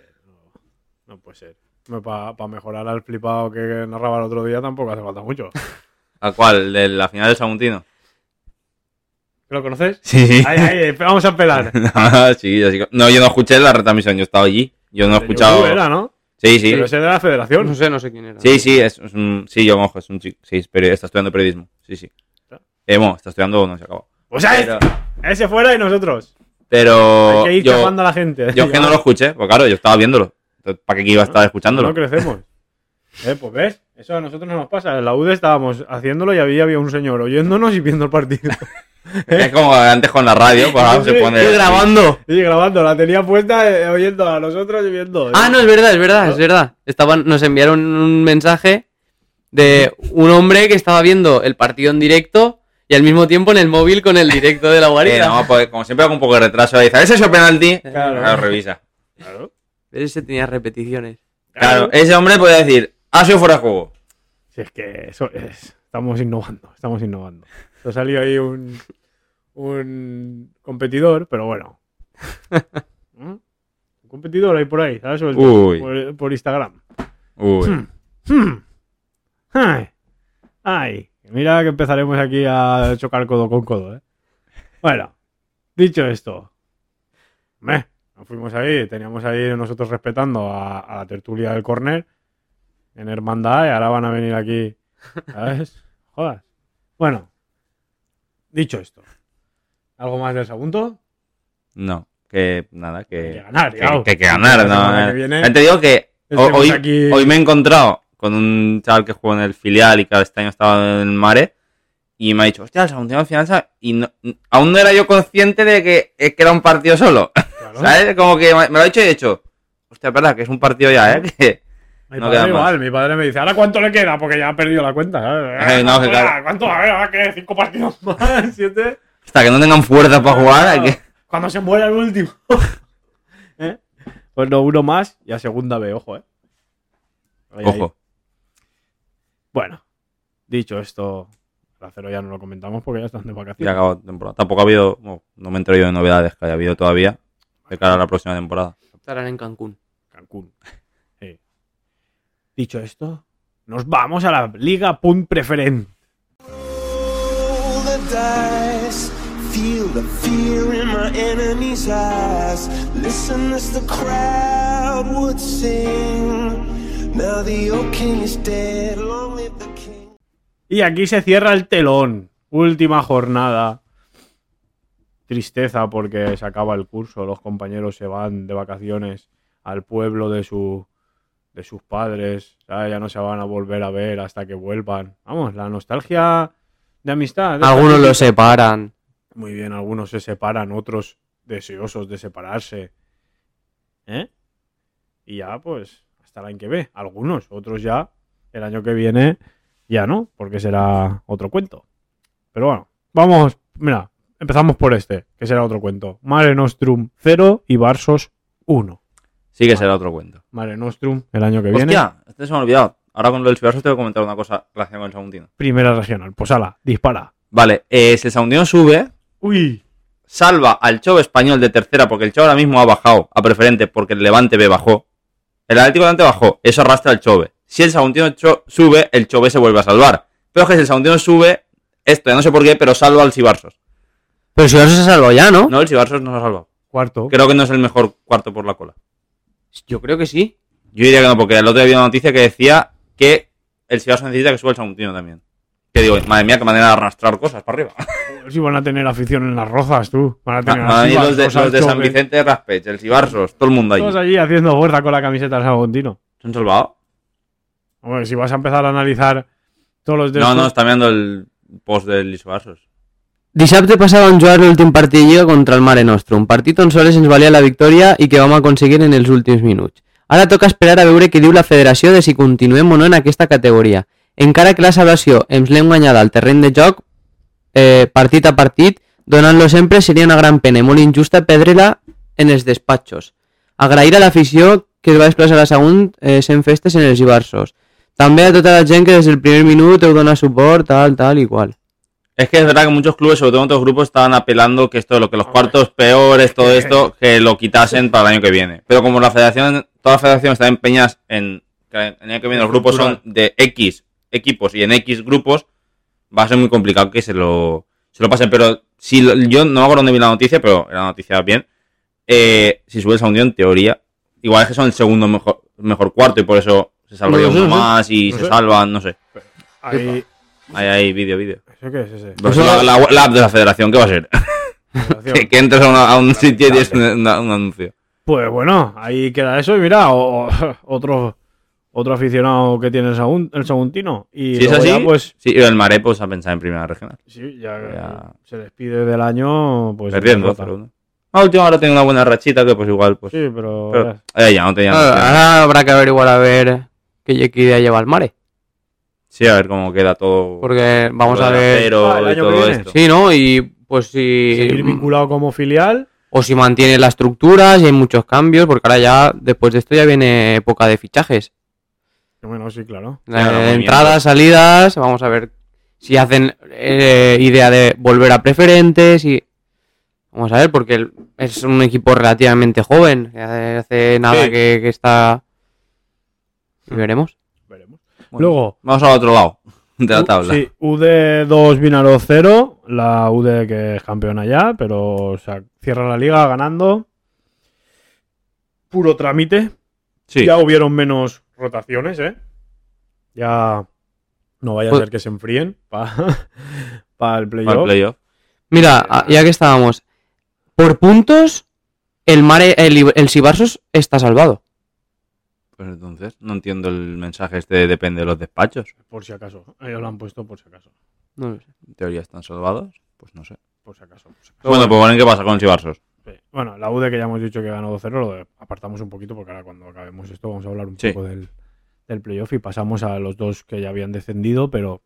no, puede ser. Para mejorar al flipado que narraba el otro día tampoco hace falta mucho. ¿A cuál? ¿De la final del Saguntino? ¿Lo conoces? Sí. Ahí, ahí, vamos a esperar. no, sí, yo sí- no, yo no escuché la retransmisión, yo estaba allí. Yo no he escuchado. Era, ¿no? Sí, sí. Pero ese de la federación. No sé, no sé quién era. Sí, sí, es, es un. Sí, yo mojo, es un chico. Sí, es peri- está estudiando periodismo. Sí, sí. Emo, está estudiando, no se acabó. Pues a Pero, ese fuera y nosotros. pero Hay que ir yo, chapando a la gente. yo es que no lo escuché, pues claro, yo estaba viéndolo. ¿Para qué iba a estar escuchándolo? No crecemos. Eh, pues ves, eso a nosotros no nos pasa. En la UD estábamos haciéndolo y había, había un señor oyéndonos y viendo el partido. Es como antes con la radio, pues ahora Sí, se pone. Estoy grabando. Y grabando, la tenía puesta eh, oyendo a nosotros y viendo. Ah, no, es verdad, es verdad, es verdad. Estaban, nos enviaron un mensaje de un hombre que estaba viendo el partido en directo y al mismo tiempo en el móvil con el directo de la Eh, guarida. no, pues como siempre hago un poco de retraso, dice, ¿ese es el penalti? Claro. Claro, revisa. Claro. Pero ese tenía repeticiones. Claro, ese hombre puede decir, ha sido fuera de juego. Si es que eso es. Estamos innovando, estamos innovando. Nos ha salido ahí un, un competidor, pero bueno. ¿Mm? Un competidor ahí por ahí, ¿sabes? Uy. Por, por Instagram. Uy. Hmm. Ay. Ay. Mira que empezaremos aquí a chocar codo con codo, ¿eh? Bueno, dicho esto. Meh, nos fuimos ahí, teníamos ahí nosotros respetando a, a la tertulia del corner en hermandad y ahora van a venir aquí, ¿sabes? Jodas. Bueno, dicho esto. ¿Algo más del segundo? No, que nada, que. Hay que ganar, que, que hay que ganar, ¿no? que viene Ya te digo que hoy, aquí- hoy me he encontrado con un chaval que jugó en el filial y que este año estaba en el Mare. Y me ha dicho, hostia, el segundo de fianza. Y no- aún no era yo consciente de que, que era un partido solo. Claro. ¿Sabes? Como que me lo ha dicho y he dicho, hostia, es verdad que es un partido ya, ¿eh? Que- Mi No padre igual, mi padre me dice, ¿ahora cuánto le queda? Porque ya ha perdido la cuenta. ¿sabes? Eh, no, que claro. ¿Cuánto? A ver, ¿ahora qué? ¿Cinco partidos más? ¿Siete? hasta que no tengan fuerza para jugar, hay que. Cuando se muera el último. ¿Eh? Pues no, uno más y a segunda B, ojo, ¿eh? Ahí, ahí. Ojo. Bueno, dicho esto, el acero ya no lo comentamos porque ya están de Ya vacaciones. acabó la temporada. Tampoco ha habido, bueno, no me he enterado yo de novedades que haya habido todavía de cara a la próxima temporada. Estarán en Cancún. Cancún. Sí. Dicho esto, nos vamos a la Liga Punt Preferent. Roll the dice. Feel the fear in my enemy's eyes. Listen as the crowd would sing. Now the old king is dead. Long live the king. Y aquí se cierra el telón. Última jornada. Tristeza porque se acaba el curso. Los compañeros se van de vacaciones al pueblo de su de sus padres. ¿sabes? Ya no se van a volver a ver hasta que vuelvan. Vamos, la nostalgia de amistad. de Algunos lo separan. Muy bien, algunos se separan, otros deseosos de separarse. ¿Eh? Y ya, pues, hasta el año que ve. Algunos, otros ya, el año que viene, ya no, porque será otro cuento. Pero bueno, vamos, mira, empezamos por este, que será otro cuento. Mare Nostrum 0 y Barsos 1. Sí que será otro cuento. Mare Nostrum el año que viene. Hostia, este se me ha olvidado. Ahora con lo del Cibarsos te voy a comentar una cosa relacionada con el Saguntino. Primera regional. Pues ala, dispara. Vale, eh, si el Saguntino sube, Uy, salva al Chove español de tercera, porque el Chove ahora mismo ha bajado a preferente porque el Levante B bajó. El Atlético Levante bajó, eso arrastra al Chove. Si el Saguntino sube, el Chove se vuelve a salvar. Pero es que si el Saguntino sube, esto ya no sé por qué, pero salva al Cibarsos. Pero si eso se salvó ya, ¿no? No, el Cibarsos no se ha salvado. cuarto. Creo que no es el mejor cuarto por la cola. Yo creo que sí. Yo diría que no, porque el otro día había una noticia que decía que el Cibarsos necesita que suba el Saguntino también. Que digo, madre mía, qué manera de arrastrar cosas para arriba. Si van a tener afición en las rozas, tú. Van a tener Van a así, venir los de, Barsos, los de San. Vicente de Raspech, el Cibarsos, todo el mundo allí. Todos allí haciendo fuerza con la camiseta del Saguntino. ¿Se han salvado? Hombre, si vas a empezar a analizar todos los de No, no, está mirando el post del Isobarsos. Dissabte passat vam jugar l'últim partit de Lliga contra el Mare Nostrum, partit on sols ens valia la victòria i que vam aconseguir en els últims minuts. Ara toca esperar a veure què diu la federació de si continuem o no en aquesta categoria. Encara que la salvació ens l'hem guanyada al terreny de joc, eh, partit a partit, donant-lo sempre seria una gran pena i molt injusta perdre-la en els despatxos. Agrair a l'afició que es va desplaçar a Sagunt eh, sent festes en els Ibarsos. També a tota la gent que des del primer minut heu donat suport, tal, tal, igual. Es que es verdad que muchos clubes, sobre todo en otros grupos, estaban apelando que esto, lo que los cuartos peores, todo esto, que lo quitasen para el año que viene. Pero como la federación, todas las federaciones están empeñadas en que el año que viene los grupos son de X equipos y en X grupos, va a ser muy complicado que se lo, se lo pasen. Pero si lo- yo no me acuerdo dónde vi la noticia, pero la noticia bien. eh, si sube esa unión, en teoría, igual es que son el segundo mejor, mejor cuarto y por eso se salvaría No sé, uno más y No se sé. salvan, no sé. Ahí, Ahí hay vídeo, vídeo. ¿Eso qué es ese? Pues la, la- la app de la federación, ¿qué va a ser? que, que entres a, una- a un sitio y tienes un, una- un anuncio. Pues bueno, ahí queda eso. Y mira, o- o- otro, otro aficionado que tiene el, Sagun- el Saguntino. Y Si es así, ya, pues sí, el Maré pues a pensar en primera regional. sí, ya, Ya. se despide del año. Pues Perdiendo. 0-1. A última hora tiene una buena rachita que pues igual, pues... Sí, pero. pero, eh, ya no tenía... Ahora, ahora habrá que averiguar a ver qué qué idea lleva el Mare. Sí, a ver cómo queda todo. Porque vamos a ver. acero Ah, el año que viene. esto. Sí, ¿no? Y pues si. seguir vinculado como filial. O si mantiene la estructura, si hay muchos cambios, porque ahora ya, después de esto, ya viene época de fichajes. Bueno, sí, claro. Entradas, salidas, vamos a ver si hacen eh, idea de volver a preferentes y... Vamos a ver, porque es un equipo relativamente joven, que hace, hace nada Sí. que, que está... Y veremos. Bueno, Luego, Vamos al otro lado de la U- tabla. Sí, UD2 Vinaro 0, la UD que es campeona ya, pero o sea, cierra la liga ganando. Puro trámite. Sí. Ya hubieron menos rotaciones, ¿eh? Ya no vaya a Pues- ser que se enfríen para el playoff. Mira, ya que estábamos, por puntos, el Mare, el, el Sibarsos está salvado. Pues entonces, no entiendo el mensaje este de depende de los despachos. Por si acaso. Ellos lo han puesto por si acaso. No lo sé. En teoría están salvados. Pues no sé. Por si acaso. por si acaso. bueno, pues bueno, ¿qué pasa con los Ibarsos? Sí. Bueno, la UD que ya hemos dicho que ganó 2-0, lo apartamos un poquito porque ahora cuando acabemos esto vamos a hablar un Sí. poco del, del playoff y pasamos a los dos que ya habían descendido, pero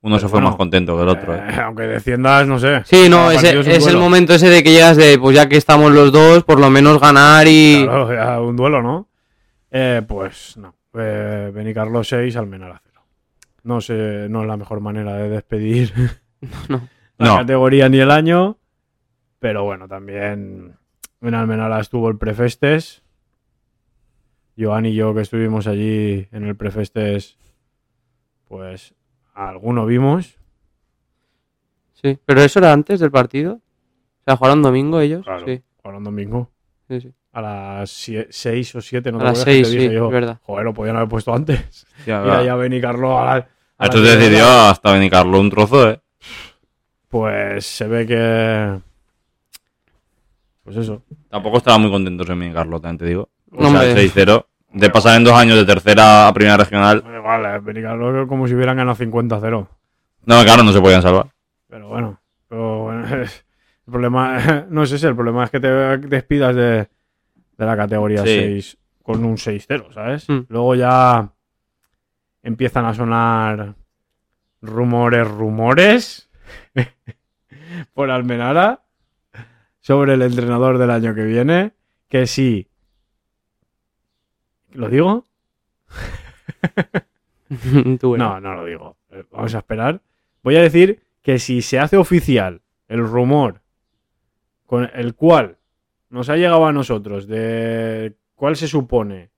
Uno se fue bueno, más contento que el otro. eh, ¿eh? aunque desciendas, no sé. Sí, no, ese, un es el momento ese de que llegas de, pues ya que estamos los dos, por lo menos ganar y... Claro, ya un duelo, ¿no? Eh, pues no. Eh, Benicarlos 6, Almenara 0. No sé, no es la mejor manera de despedir No. la No. categoría ni el año. Pero bueno, también en Almenara estuvo el Prefestes. Joan y yo que estuvimos allí en el Prefestes, pues alguno vimos. Sí, pero eso era antes del partido. O sea, jugaron domingo ellos. Claro, Sí, jugaron domingo. sí, sí. A las 6 o 7, no A te las acuerdas que te seis, dije sí, yo, verdad. Joder, lo podían haber puesto antes. Va. ya Benicarlo a la, a Esto la te decidió hasta Benicarlo un trozo, ¿eh? Pues se ve que. Pues eso. Tampoco estaba muy contentos en Benicarlo, también te digo. O No, sea, hombre. 6-0. De pasar en dos años de tercera a primera regional. Vale, Benicarlo como si hubieran ganado 50-0. No, claro, no se podían salvar. Pero bueno. Pero bueno, el problema no es ese. El problema es que te despidas de, de la categoría Sí. 6 con un 6-0, ¿sabes? Mm. Luego ya empiezan a sonar rumores, rumores por Almenara sobre el entrenador del año que viene. Que sí. ¿Lo digo? No, no lo digo. Eh, Vamos a esperar. Voy a decir que si se hace oficial el rumor con el cual nos ha llegado a nosotros de cuál se supone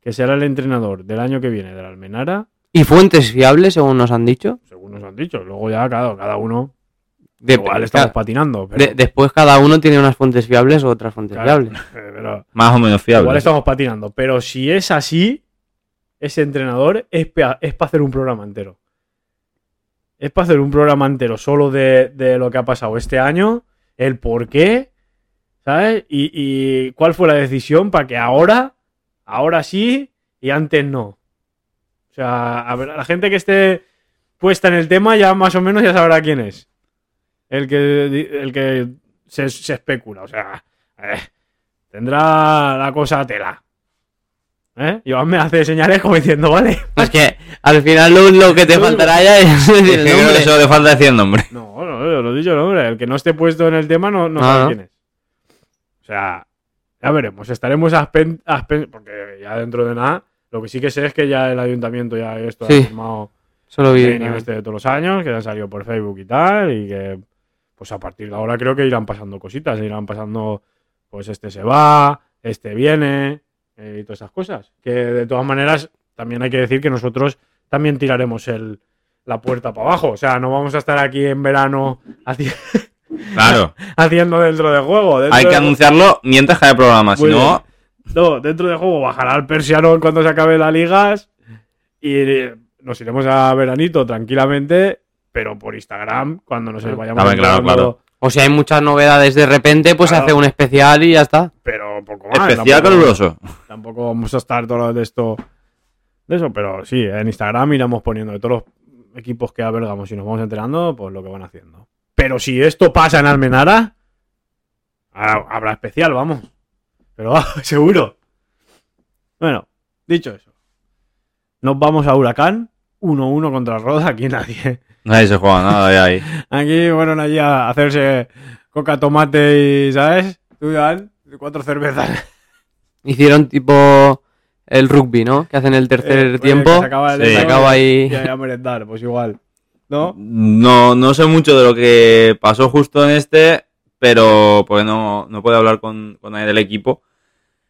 que será el entrenador del año que viene de la Almenara, ¿Y fuentes fiables, según nos han dicho? según nos han dicho, luego ya cada, cada uno De- igual estamos patinando, pero, de- después cada uno tiene unas fuentes fiables o otras fuentes claro, fiables. pero Más o menos fiable. igual estamos patinando. Pero si es así, ese entrenador es para hacer un programa entero. Es para hacer un programa entero solo de, de lo que ha pasado este año, el por qué, ¿sabes? Y, y cuál fue la decisión para que ahora, ahora sí y antes no. O sea, a ver, la gente que esté puesta en el tema ya más o menos ya sabrá quién es. El que, el que se, se especula. O sea, eh, tendrá la cosa tela. ¿Eh? Iván me hace señales como diciendo, vale. Es que al final lo, lo que te faltará ya es el nombre. solo le falta decir el nombre. No, no, lo he dicho, no, hombre. El que no esté puesto en el tema no, no Ah, sabe ¿no? quién es. O sea, ya veremos. Estaremos a porque ya dentro de nada, lo que sí que sé es que ya el ayuntamiento ya esto Sí. ha firmado Solo vi. este de todos los años, que ya han salido por Facebook y tal, y que pues a partir de ahora creo que irán pasando cositas, irán pasando, pues este se va, este viene, eh, y todas esas cosas. Que de todas maneras, también hay que decir que nosotros también tiraremos el, la puerta para abajo. O sea, no vamos a estar aquí en verano haci- Claro. haciendo dentro de juego. Dentro Hay que de- anunciarlo mientras haya programa, si no. No, dentro de juego bajará el persiano cuando se acabe las ligas y eh, nos iremos a veranito tranquilamente, pero por Instagram cuando nos vayamos Claro, claro, enterando, claro. O si hay muchas novedades de repente, pues Claro. se hace un especial y ya está. Pero poco más. Especial tampoco- caluroso. Tampoco vamos a estar todo de esto. De eso, pero sí, en Instagram iremos poniendo de todos los equipos que albergamos y nos vamos enterando, pues lo que van haciendo. Pero si esto pasa en Almenara, ha- habrá especial, vamos. Pero ah, seguro. Bueno, dicho eso, nos vamos a Huracán 1-1 contra Roda. Aquí nadie. Nadie se juega nada de ahí. Aquí fueron allí a hacerse coca, tomate y, ¿sabes? Tú, Dan, cuatro cervezas. Hicieron tipo el rugby, ¿no? Que hacen el tercer Eh, oye, tiempo. se acaba el Sí. Se acaba ahí. Y ahí a merendar, pues igual. ¿No? No, no sé mucho de lo que pasó justo en este, pero porque no, no puedo hablar con, con nadie del equipo.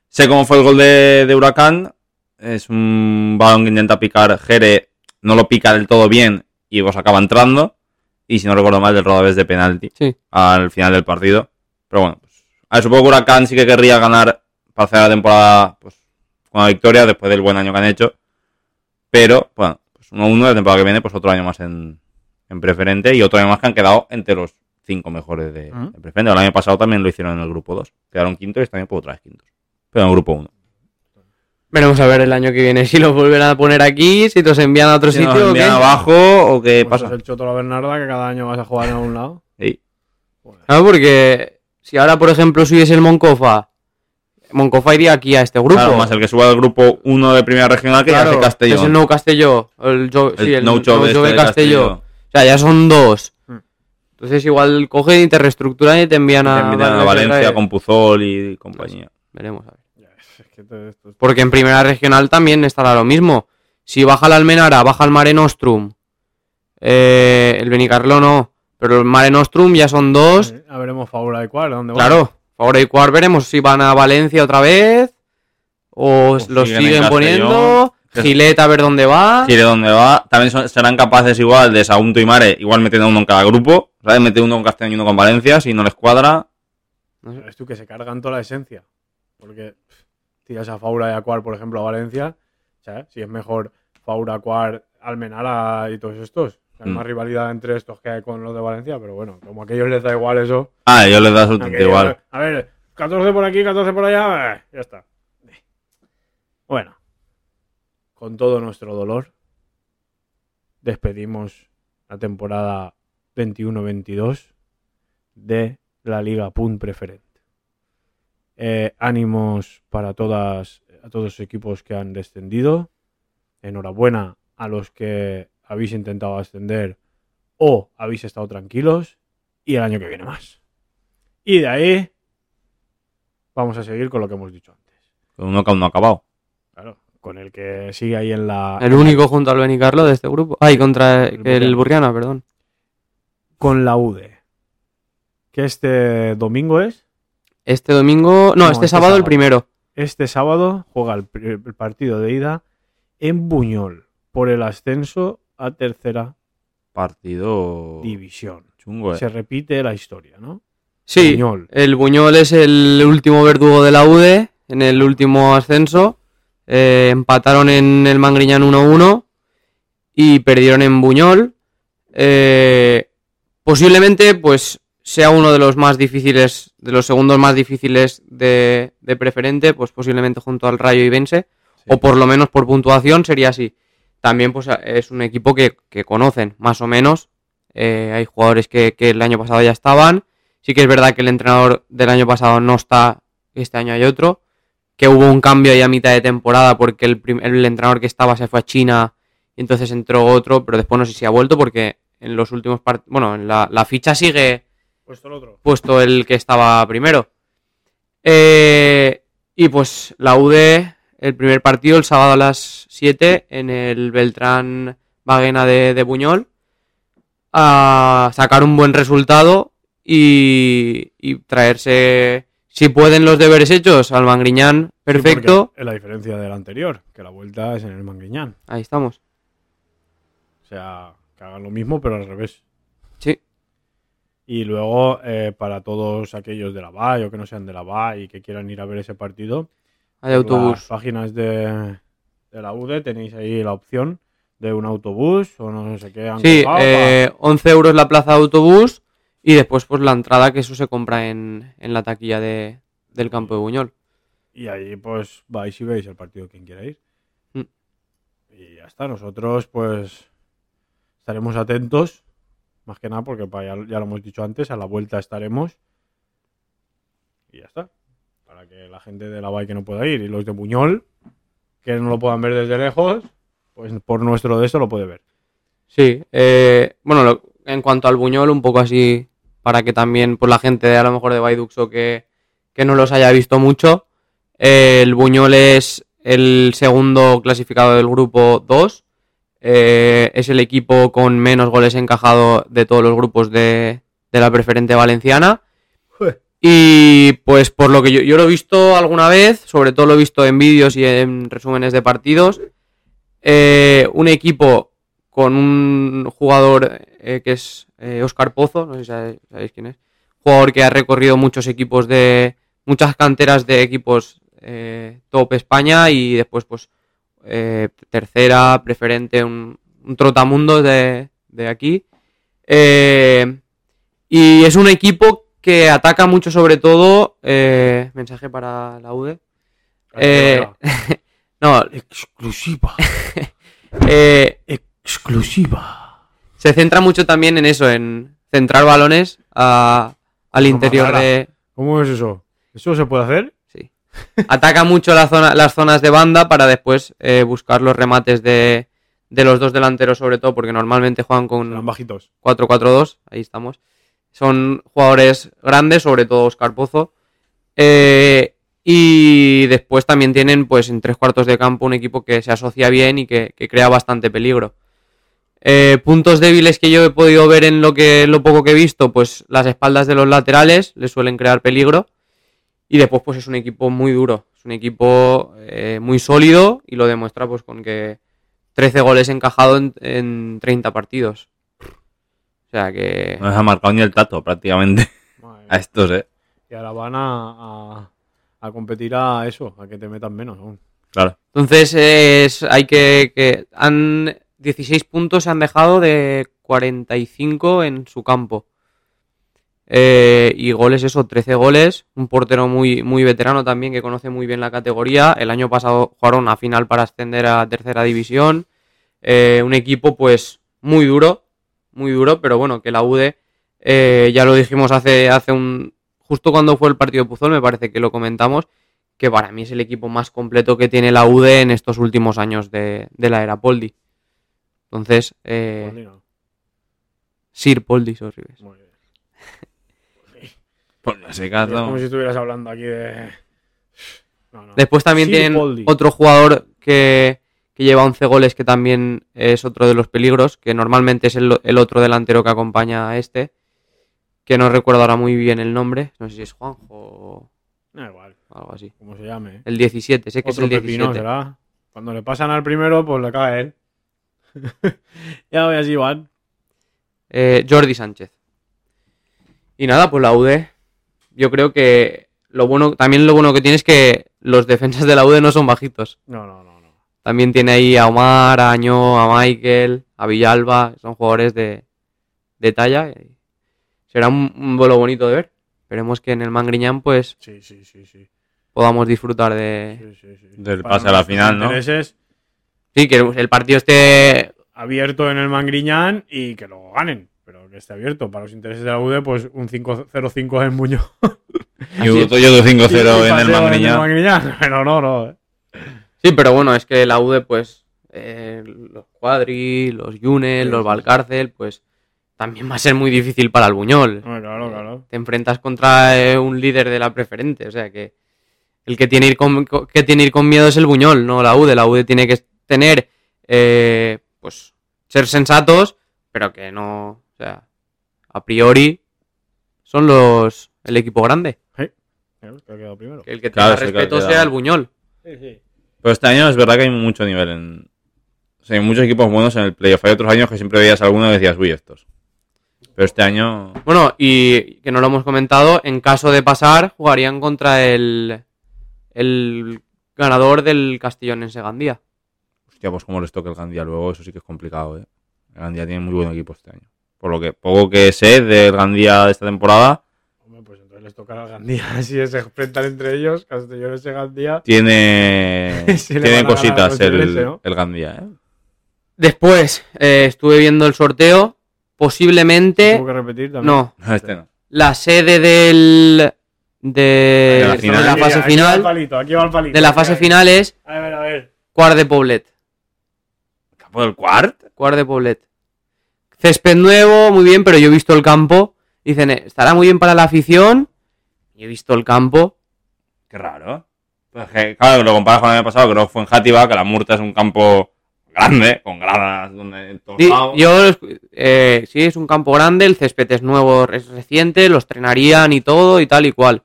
Sé cómo fue el gol de, de Huracán. Es un balón que intenta picar Jere, no lo pica del todo bien y pues acaba entrando. Y si no recuerdo mal, del rodavés de penalti Sí. al final del partido. Pero bueno, pues, a ver, supongo que Huracán sí que querría ganar para hacer la temporada pues, con una victoria después del buen año que han hecho. Pero, bueno, pues 1-1 la temporada que viene, pues otro año más en, en preferente y otro año más que han quedado entre los cinco mejores de, preferente. El año pasado también lo hicieron en el grupo 2. Quedaron quintos y este año pues otra vez quintos. Pero en el grupo 1. Veremos a ver el año que viene si los vuelven a poner aquí, si los envían a otro Si nos sitio o qué. envían abajo o qué Pues pasa. es el Choto la Bernarda que cada año vas a jugar en algún lado. Sí. Claro, porque si ahora, por ejemplo, subiese el Moncofa, Moncofa iría aquí a este grupo. Claro, más el que suba al grupo 1 de primera regional que Claro, ya hace Castellón. Es el Nou Castelló. El, Jo- sí, el, no este Castelló. Castelló. Sea, ya son dos. Hmm. Entonces igual cogen y te reestructuran y te envían Te a, envían a otra Valencia con Puzol y compañía. Veremos a ver. Porque en primera regional también estará lo mismo. Si baja el Almenara, baja el Mare Nostrum, eh, el Benicarló no, pero el Mare Nostrum ya son dos. Eh, A veremos Fabula de cuál, ¿dónde? Claro, ahora y cuar veremos si van a Valencia otra vez o, O los siguen poniendo. Gileta a ver dónde va. Quiere dónde va. También son- serán capaces igual de Sagunto y Mare, igual metiendo uno en cada grupo. ¿Sabes? Meter uno con Castellón y uno con Valencia, si no les cuadra. Es tú que se cargan toda la esencia. Porque pff, tiras a Faura y Acuar, por ejemplo, a Valencia. ¿sabes? Si es mejor Faura, Acuar, Almenara y todos estos. Hay Mm. más rivalidad entre estos que hay con los de Valencia, pero bueno, como a aquellos les da igual eso. Ah, ellos les da absolutamente igual. A ver, 14 por aquí, 14 por allá, eh, ya está. Bueno, con todo nuestro dolor, despedimos la temporada 21-22 de la Liga Punt Preferente. Eh, ánimos para todas, a todos los equipos que han descendido. Enhorabuena a los que habéis intentado ascender o habéis estado tranquilos. Y el año que viene más. Y de ahí vamos a seguir con lo que hemos dicho antes. No ha acabado. Con el que sigue ahí en la... El único junto al Benicarlo de este grupo. Ay, contra El el, Burriana. Burriana, perdón. Con la UDE. Que este domingo es. Este domingo. No, No, este, este sábado, el sábado. primero. Este sábado juega el, el partido de ida en Buñol por el ascenso a tercera Partido división. chungo, eh. Se repite la historia, ¿no? Sí, Buñol. el Buñol es el último verdugo de la UD en el último ascenso. Eh, empataron en el Mangriñán 1-1 y perdieron en Buñol. Eh, posiblemente, pues, sea uno de los más difíciles, de los segundos más difíciles de, de preferente, pues posiblemente junto al Rayo y Vence, o por lo menos por puntuación sería así. También, pues, es un equipo que, que conocen, más o menos. Eh, hay jugadores que, que el año pasado ya estaban. Sí que es verdad que el entrenador del año pasado no está, este año hay otro. Que hubo un cambio ahí a mitad de temporada porque el, el entrenador que estaba se fue a China y entonces entró otro, pero después no sé si ha vuelto porque en los últimos partidos, bueno, en la, la ficha sigue Puesto el otro. puesto el que estaba primero. Eh, y pues la UD, el primer partido el sábado a las 7 en el Beltrán Baguena de, de Buñol. A sacar un buen resultado y, y traerse, si pueden los deberes hechos, al Mangriñán perfecto. es la diferencia del anterior, que la vuelta es en el Manguiñán. Ahí estamos. O sea, que hagan lo mismo, pero al revés. Sí. Y luego, eh, para todos aquellos de la VAI o que no sean de la VAI y que quieran ir a ver ese partido, Hay autobús. las páginas de, de la UDE tenéis ahí la opción de un autobús o no sé qué. han Sí, colgado eh, 11 euros la plaza de autobús y después pues la entrada que eso se compra en, en la taquilla de, del campo de Buñol. Y ahí pues vais y veis el partido quien quiera ir. Mm. Y ya está, nosotros pues estaremos atentos, más que nada porque ya, ya lo hemos dicho antes, a la vuelta estaremos. Y ya está. Para que la gente de la VAI que no pueda ir y los de Buñol, que no lo puedan ver desde lejos, pues por nuestro de eso lo puede ver. Sí, eh, bueno, lo- en cuanto al Buñol, un poco así, para que también pues, la gente de, a lo mejor de Baiduxo que, que no los haya visto mucho, eh, el Buñol es el segundo clasificado del grupo 2, eh, es el equipo con menos goles encajados de todos los grupos de, de la preferente valenciana. Y pues por lo que yo, yo lo he visto alguna vez, sobre todo lo he visto en vídeos y en resúmenes de partidos, eh, un equipo con un jugador eh, que es eh, Oscar Pozo, no sé si sabéis, sabéis quién es, jugador que ha recorrido muchos equipos de, muchas canteras de equipos eh, top España y después pues eh, tercera, preferente, un, un trotamundo de, de aquí. Eh, y es un equipo que ataca mucho sobre todo, eh, mensaje para la UDE. Eh, no, Exclusiva. eh, Exclusiva. Se centra mucho también en eso, en centrar balones a- al interior de... ¿Cómo es eso? ¿Eso se puede hacer? Sí. Ataca mucho la zona, las zonas de banda para después eh, buscar los remates de, de los dos delanteros sobre todo, porque normalmente juegan con bajitos. 4-4-2, ahí estamos. Son jugadores grandes, sobre todo Oscar Pozo. Eh, y después también tienen, pues, en tres cuartos de campo un equipo que se asocia bien y que, que crea bastante peligro. Eh, puntos débiles que yo he podido ver en lo que lo poco que he visto, pues las espaldas de los laterales les suelen crear peligro. Y después, pues es un equipo muy duro. Es un equipo eh, muy sólido y lo demuestra pues con que 13 goles encajados en, en 30 partidos. O sea que. No les ha marcado ni el tato prácticamente a estos, ¿eh? Y ahora van a, a, a competir a eso, a que te metan menos aún. Claro. Entonces es, hay que, que han 16 puntos se han dejado de 45 en su campo. Eh, y goles eso, 13 goles, un portero muy, muy veterano también que conoce muy bien la categoría. El año pasado jugaron a final para ascender a tercera división. Eh, un equipo pues muy duro, muy duro, pero bueno, que la UDE, eh, ya lo dijimos hace, hace un... Justo cuando fue el partido de Puzol, me parece que lo comentamos, que para mí es el equipo más completo que tiene la UDE en estos últimos años de, de la era Poldi. Entonces, eh, no. Sir Poldi Sorribes. Muy bien. Por ese Es como si estuvieras hablando aquí de. No, no. Después también Sir tienen Poldi. otro jugador que, que lleva 11 goles, que también es otro de los peligros, que normalmente es el, el otro delantero que acompaña a este, que no recuerdo ahora muy bien el nombre, no sé si es Juanjo o Da igual, algo así. como se llame. ¿eh? El 17, sé que Otro es el pepino 17. será. Cuando le pasan al primero, pues le cae a él. ya voy así, van. Eh, Jordi Sánchez. Y nada, pues la UD, yo creo que lo bueno, también lo bueno que tiene es que los defensas de la UD no son bajitos. No, no, no. no. También tiene ahí a Omar, a Año, a Michael, a Villalba, son jugadores de, de talla. será un, un vuelo bonito de ver. Esperemos que en el Mangriñán pues Sí, sí, sí, sí. podamos disfrutar de... sí, sí, sí. Del Para pase a la final, ¿no? intereses, Sí, que el partido esté... abierto en el Mangriñán y que lo ganen. Pero que esté abierto. Para los intereses de la UD, pues un 5-0-5 en Buño. Y Así otro yo de 5-0 en el Mangriñán. Mangriñán. Pero no, no. eh. Sí, pero bueno, es que la UD pues eh, los Cuadri, los Yunes, Sí, los Valcárcel, pues también va a ser muy difícil para el Buñol. No, claro, claro. te enfrentas contra eh, un líder de la preferente. O sea que el que tiene, ir con, co- que tiene ir con miedo es el Buñol, no la UDE. La UDE tiene que tener, eh, pues, ser sensatos, pero que no, o sea, a priori son los el equipo grande. Claro, que ha quedado primero. Que el que Claro, tenga sí respeto sea el Buñol. Pero este año es verdad que hay mucho nivel en. O sea, hay muchos equipos buenos en el playoff. Hay otros años que siempre veías alguno y decías, uy, estos. Pero este año. Bueno, y que no lo hemos comentado, en caso de pasar, jugarían contra el, el ganador del Castellón en Segandía. Hostia, pues como les toque el Gandía luego, eso sí que es complicado, ¿eh? El Gandía tiene muy buen equipo este año. Por lo que poco que sé del Gandía de esta temporada, Hombre, pues entonces les tocará al Gandía. Si se enfrentan entre ellos, Castellón y Gandía. tiene, tiene cositas el, el Gandía, ¿eh? Después, eh, estuve viendo el sorteo. Posiblemente. Tengo que repetir también. No, Este no. la sede del. De, De la de fase aquí va el final. palito, aquí va el palito. De la fase final es A ver, a ver. Cuart de Poblet. ¿Campo del Quart? Cuart de Poblet. Césped nuevo, muy bien, pero yo he visto el campo. Dicen, eh, estará muy bien para la afición. Y he visto el campo. Qué raro. Pues que, claro, lo comparas con el año pasado, que fue en Játiva, que la Murta es un campo grande, con gradas donde en todos lados. Yo, eh, sí, es un campo grande, el césped es nuevo, es reciente, los trenarían y todo y tal y cual.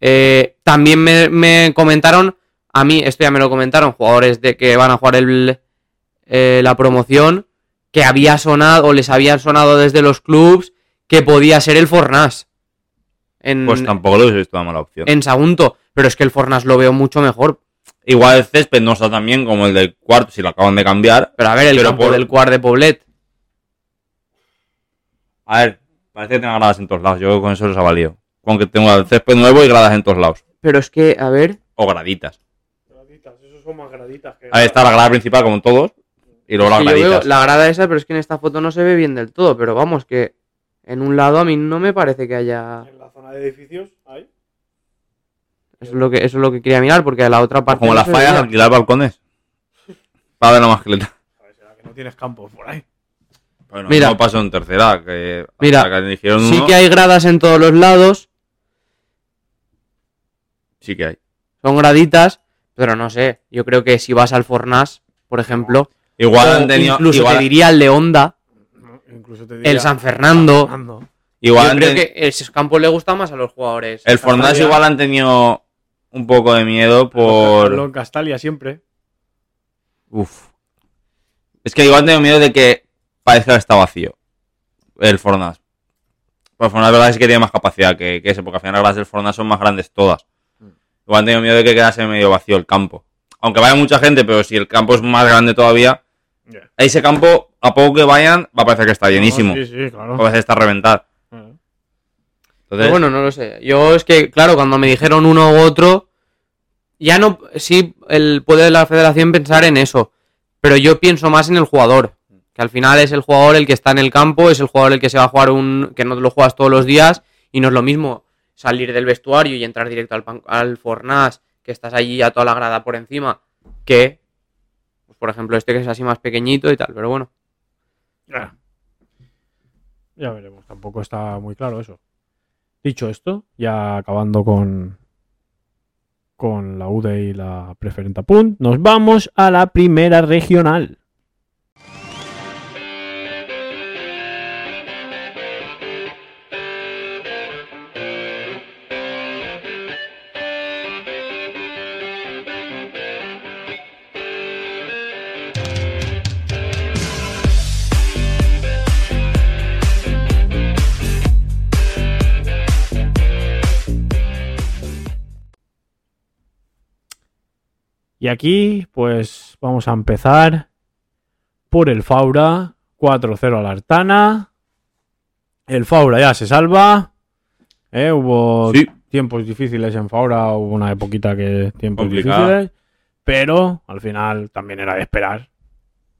Eh, también me, me comentaron, a mí, esto ya me lo comentaron, jugadores de que van a jugar el, eh, la promoción, que había sonado, o les había sonado desde los clubs, que podía ser el Fornás. En, Pues tampoco lo he visto una mala opción. en Sagunto, pero es que el Fornás lo veo mucho mejor. Igual el césped no está tan bien como el del cuarto, si lo acaban de cambiar. Pero a ver, el Pero campo por- del Cuart de Poblet. A ver, parece que tenga gradas en todos lados. Yo con eso les ha valido. Con que tenga el césped nuevo y gradas en todos lados. Pero es que, a ver, O graditas. Graditas, esos son más graditas que. Ahí está la grada principal, como en todos. Y luego las Sí, yo veo graditas. la grada esa, pero es que en esta foto no se ve bien del todo. Pero vamos, que en un lado a mí no me parece que haya. En la zona de edificios, ahí. Eso es lo que, eso es lo que quería mirar, porque a la otra parte. como no las fallas, veía. alquilar balcones. Para ver la mascleta. A ver, será que no tienes campos por ahí. Bueno, Mira. no pasó en tercera. Que Mira, que Sí uno, que hay gradas en todos los lados, Sí que hay. son graditas, pero no sé. Yo creo que si vas al Fornás, por ejemplo, Igual o han tenido. incluso igual, te diría el de Honda, Incluso te diría- el San Fernando. Fernando. igual yo han creo teni- que ese campo le gusta más a los jugadores. El Castalia. igual han tenido un poco de miedo por. en Castalia siempre. Uf. Es que igual tengo miedo de que parezca que está vacío. El Fornas. Pues el Fornas, la verdad es que tiene más capacidad que, que ese, porque al final las gradas del Fornas son más grandes todas. Igual tengo miedo de que quedase medio vacío el campo. Aunque vaya mucha gente, pero si el campo es más grande todavía, Ya. ese campo, a poco que vayan, va a parecer que está llenísimo. No, sí, sí, claro. Va a parecer que está a reventar. Entonces, Pero bueno, no lo sé. Yo es que, claro, cuando me dijeron uno u otro, ya no. Sí, el, puede la federación pensar en eso. Pero yo pienso más en el jugador. Que al final es el jugador el que está en el campo, es el jugador el que se va a jugar un. que no lo juegas todos los días. Y no es lo mismo salir del vestuario y entrar directo al, pan- al Fornás, que estás allí a toda la grada por encima, que. Por ejemplo, este que es así más pequeñito y tal. Pero bueno. Ya. Ya veremos, tampoco está muy claro eso. Dicho esto, ya acabando con con la UDE y la preferente punt, nos vamos a la primera regional. Y aquí, pues vamos a empezar por el Faura. 4-0 a la Artana. El Faura ya se salva. Eh, Hubo Sí. tiempos difíciles en Faura. Hubo una época que tiempos difíciles. Pero al final también era de esperar.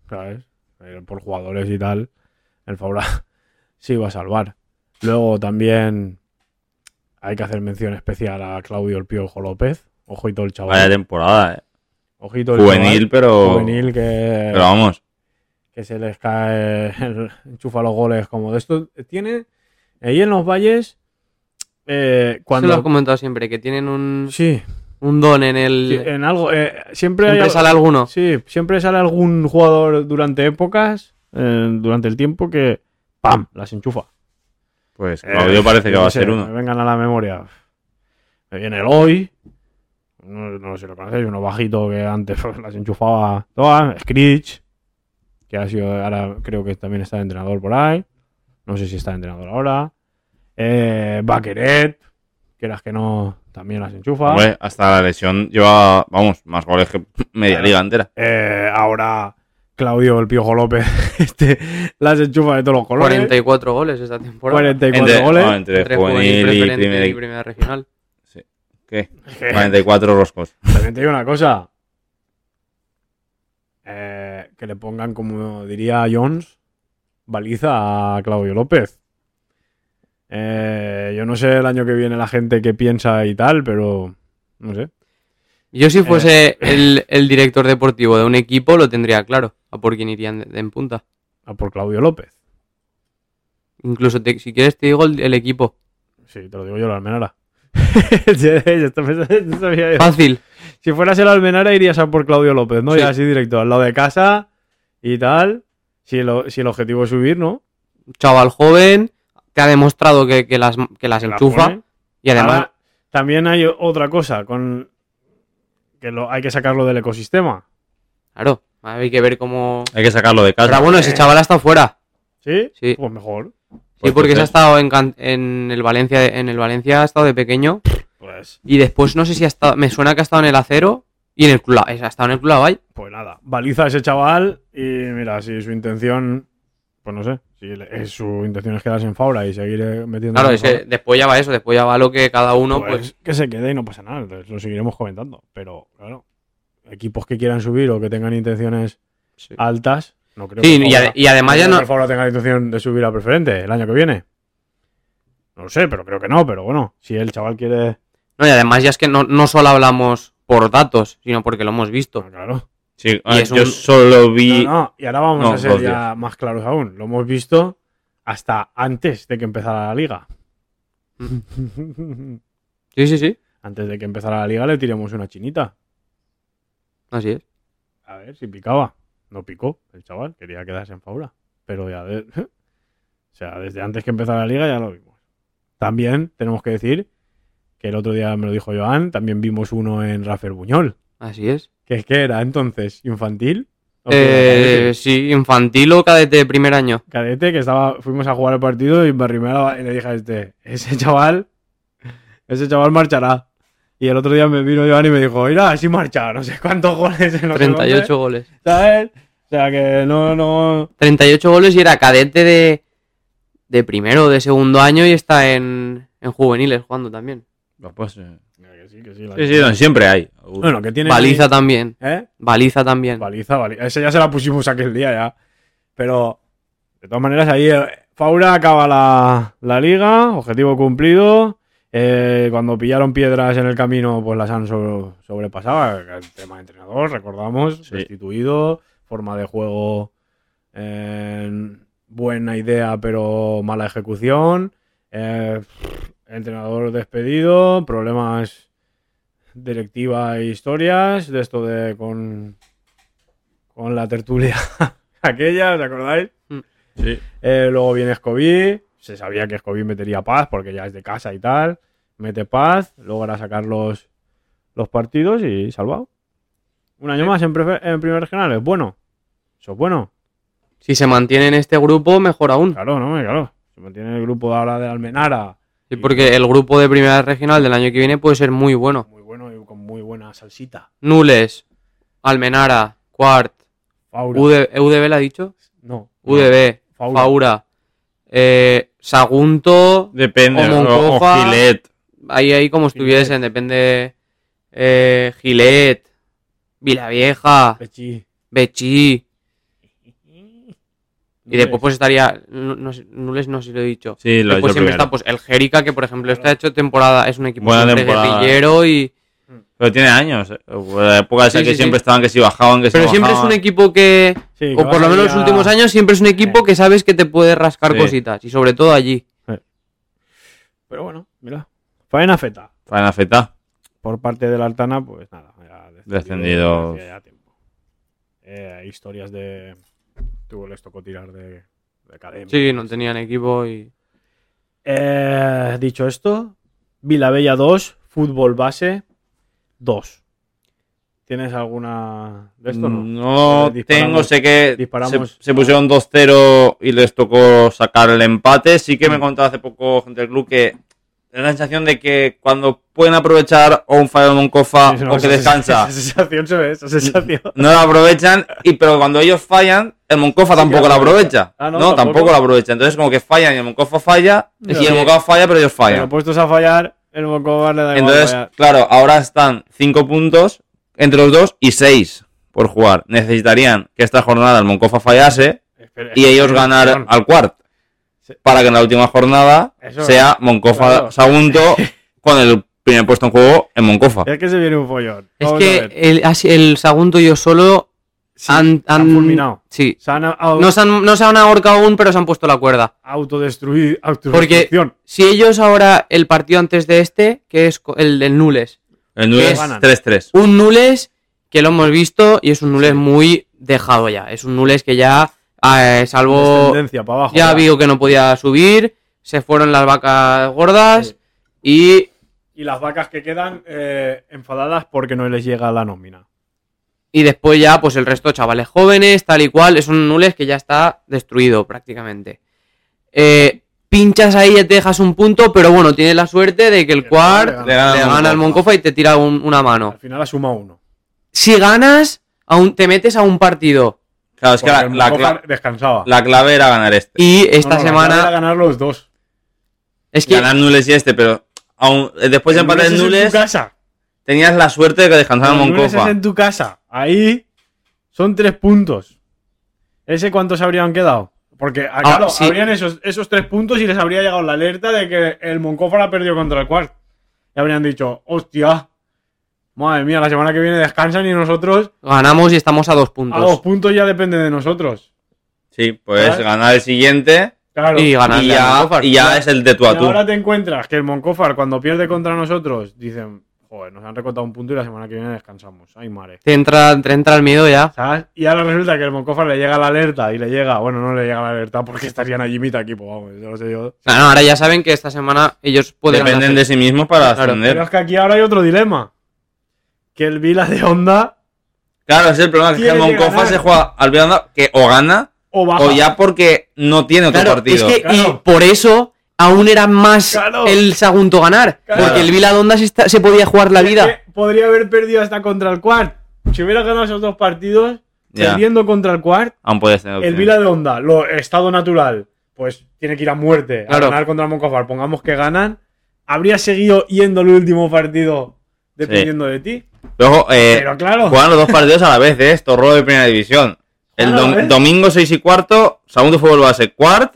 ¿Sabes? Eh, Por jugadores y tal. El Faura se iba a salvar. Luego también hay que hacer mención especial a Claudio El Piojo López. Ojito el chaval. vaya temporada, eh. Ojito el Juvenil, chaval. pero. Juvenil que, Pero vamos. que se les cae, el- enchufa los goles como de esto. Tiene, ahí en los valles, eh, Cuando... cuando... lo has comentado siempre, que tienen un, Sí, un don en el. sí, en algo, eh, siempre, Siempre al- sale alguno. Sí, siempre sale algún jugador durante épocas, eh, durante el tiempo que, ¡pam!, las enchufa. Pues Eh, Claudio parece que va a ser uno. Me vengan a la memoria. Me viene el hoy, No, no sé si lo conocéis, uno bajito que antes pues, las enchufaba todas. Screech, que ha sido, ahora creo que también está de entrenador por ahí. No sé si está de entrenador ahora. Eh, Baqueret, que eras que no, también las enchufa. Hombre, hasta la lesión lleva, vamos, más goles que media liga entera. Eh, ahora Claudio el Piojo López este, las enchufa de todos los colores. 44 goles esta temporada. 44 Entre, goles. no, entre Entre juvenil y primera regional. ¿Qué? 44 roscos. También te digo una cosa. Eh, que le pongan, como diría Jones, baliza a Claudio López. Eh, yo no sé el año que viene la gente que piensa y tal, pero no sé. Yo si fuese Eh. el, el director deportivo de un equipo lo tendría claro. A por quién irían de- de en punta. A por Claudio López. Incluso te- si quieres te digo el, el equipo. Sí, te lo digo yo, la Almenara. Fácil. si fueras el Almenara irías a por Claudio López, ¿no? Sí. Y así directo, al lado de casa y tal. Si el, si el objetivo es subir, ¿no? Chaval joven. Te ha demostrado que, que las, que las Que la enchufa. y además, Ahora, también hay otra cosa con que lo, hay que sacarlo del ecosistema. claro, hay que ver cómo. Hay que sacarlo de casa. Pero bueno, ese chaval ha estado fuera. ¿Sí? Sí. Pues mejor. Sí, Pues porque se ha estado en, el Valencia, en el Valencia ha estado de pequeño Pues, y después no sé si ha estado, me suena que ha estado en el Acero y en el club, ha estado en el club pues nada, baliza a ese chaval y mira, si su intención, pues no sé, si es su intención es quedarse en Faura y seguir eh, metiendo. Claro, es que después ya va eso, después ya va lo que cada uno, pues, pues, que se quede y no pasa nada, entonces lo seguiremos comentando. Pero claro, equipos que quieran subir o que tengan intenciones sí. altas, no creo Sí, que y, ade- y además no ya no, que el Faura tenga la intención de subir a preferente el año que viene. No lo sé, pero creo que no, pero bueno, si el chaval quiere. no, y además ya es que no, no solo hablamos por datos, sino porque lo hemos visto. Ah, claro. Sí, a ver, es yo un- solo vi. No, no, y ahora vamos No, a ser ya más claros aún. Lo hemos visto hasta antes de que empezara la liga. Sí, sí, sí, antes de que empezara la liga le tiramos una chinita. así es. A ver si picaba. No picó el chaval, quería quedarse en Faura. Pero ya de... O sea, desde antes que empezara la liga ya lo vimos. También tenemos que decir que el otro día me lo dijo Joan, también vimos uno en Rafael Buñol. Así es. Que era entonces infantil. ¿O Eh, qué sí, infantil o cadete de primer año. cadete que estaba, fuimos a jugar el partido y me arrimé y le dije a este, ese chaval, ese chaval marchará. Y el otro día me vino Joan y me dijo, mira, así marcha, no sé cuántos goles en los 38 goles. ¿sabes? O sea que no, no. 38 goles y era cadete de, de primero o de segundo año y está en, en juveniles jugando también. Pues, eh, Que sí, que sí, la- sí, sí, no, siempre hay. Bueno, que tiene. Baliza también. ¿Eh? Baliza también. Baliza, baliza. Ese ya se la pusimos aquel día ya. Pero, de todas maneras, ahí eh, Faura acaba la, la liga, objetivo cumplido. Eh, cuando pillaron piedras en el camino, pues las han so- sobrepasado. El tema de entrenador, recordamos, Sí. destituido, forma de juego, eh, buena idea, pero mala ejecución. Eh, entrenador despedido, problemas directiva e historias, de esto de con, con la tertulia aquella, ¿os acordáis? Sí. Eh, luego viene Scobie, se sabía que Scobie metería paz porque ya es de casa y tal, mete paz, logra sacar los, los partidos y salvado. Un año más en, en primer regional, es bueno. Eso es bueno. Si se mantiene en este grupo, mejor aún. Claro, no, claro. Se mantiene el grupo ahora de Almenara. Sí, porque el grupo de primera regional del año que viene puede ser muy bueno. Muy bueno y con muy buena salsita. Nules, Almenara, Quart, Faura. UDB, ¿la ha dicho? No. UDB, Faura. Faura, eh, Sagunto, Depende. O O, Moncofa. o Gilet. ahí, ahí como estuviesen, depende. Eh, Gilet, Vilavieja, Pechi. Bechí. Y después pues estaría, no, Nules no sé si lo he dicho. Sí, lo he después dicho siempre primero. está pues el Jerica, que por ejemplo está hecho temporada, es un equipo Buena siempre temporada. guerrillero y... Pero tiene años. eh. La época esa Sí, que sí, siempre sí. estaban, que si bajaban, que si Pero siempre es un equipo que, o por lo menos los a- últimos años, siempre es un equipo que sabes que te puede rascar Sí. cositas. Y sobre todo allí. Pero bueno, mira. Faena feta. Faena feta. Por parte del Altana, pues nada. ya Descendidos. hacía ya tiempo. Eh, historias de. Tuvo les tocó tirar de, de academia. Sí, no tenían equipo y... Eh, dicho esto, Vilabella 2, fútbol base. Dos. ¿Tienes alguna de esto? No, No tengo, sé que se, disparamos- se pusieron 2-0 y les tocó sacar el empate. Sí que me Mm. contaba hace poco gente del club que es la sensación de que cuando pueden aprovechar o un fallo de Moncofa Sí, no, o que descansa, Esa sensación se ve, esa sensación. no la aprovechan. Y pero cuando ellos fallan, el Moncofa Sí tampoco la aprovecha. Ah, no, no, tampoco. tampoco la aprovecha. Entonces como que fallan y el Moncofa falla y el Moncofa falla pero ellos Pero fallan. puestos a fallar, el Moncóvar le da igual Entonces, claro, ahora están 5 puntos entre los dos y 6 por jugar. Necesitarían que esta jornada el Moncofa fallase Espera, y ellos ganar al cuart. Sí. Para que en la última jornada Eso- sea Moncofa claro. Sagunto con el primer puesto en juego en Moncofa. Es que se viene un follón. Es Vamos que el, el Sagunto y yo solo Sí, han, se han han- fulminado. Sí. Se han au- No se, han, no se han ahorcado aún, pero se han puesto la cuerda. autodestruido. Porque si ellos ahora, el partido antes de este, que es el del Nules, El 9 es ganan. 3-3. un Nules que lo hemos visto y es un Nules muy dejado ya. Es un Nules que ya, eh, salvo Descendencia para abajo. ya vio que no podía subir, se fueron las vacas gordas y, Y las vacas que quedan eh, enfadadas porque no les llega la nómina. Y después ya, pues el resto, chavales jóvenes, tal y cual, es un Nules que ya está destruido prácticamente. Eh, pinchas ahí y te dejas un punto, pero bueno, tienes la suerte de que el Quart le le gana al gana al Moncofa. Y te tira un- una mano. Al final ha sumado uno. Si ganas, aún te metes a un partido. Claro, es que la, el la Moncóvar cla- descansaba. la clave era ganar este. Y No, esta no, la clave era semana. ganar los dos. Es que. Ganar Nules y este, pero aún, después de empatar Nules el es en Nules, tu casa. Tenías la suerte de que descansara el es Moncofa. en tu casa. Ahí son tres puntos. ¿Ese cuántos habrían quedado? Porque, ah, claro, sí. habrían esos, esos tres puntos y les habría llegado la alerta de que el Moncofa la perdió contra el Quart. Y habrían dicho, hostia, madre mía, la semana que viene descansan y nosotros Ganamos y estamos a dos puntos. a dos puntos ya depende de nosotros. Sí, pues ¿Sabes? ganar el siguiente Claro. Y ganar y ya, y ya es el de Y a tú. ahora te encuentras que el Moncófar cuando pierde contra nosotros dicen, joder, nos han recortado un punto y la semana que viene descansamos. Ay, madre. Te entra, te entra el miedo ya. ¿Sabes? Y ahora resulta que el Moncófar le llega la alerta y le llega, bueno, no le llega la alerta porque estarían allí mitad equipo, vamos, yo lo sé yo. Claro, ahora ya saben que esta semana ellos pueden. Dependen de sí mismos para Claro, ascender. Pero es que aquí ahora hay otro dilema. Que el Vila de Onda Claro, es el problema, que el Moncofa se juega al Miranda que o gana o baja. o ya porque no tiene otro Claro, partido. es que Claro. y por eso aún era más Claro. el Sagunto ganar. Claro. Porque el Viladonda se, está- se podía jugar la Es vida. que podría haber perdido hasta contra el Quart. Si hubiera ganado esos dos partidos, perdiendo contra el Quart, Aún puedes tener el. Vila de Onda, lo estado natural, pues tiene que ir a muerte Claro. a ganar contra el Moncofar. Pongamos que ganan, habría seguido yendo el último partido dependiendo de ti. Luego, eh, Pero claro, juegan los dos partidos a la vez, ¿eh? Esto rolo de primera división. El dom- ¿eh? domingo 6 y cuarto, segundo fútbol base, cuart,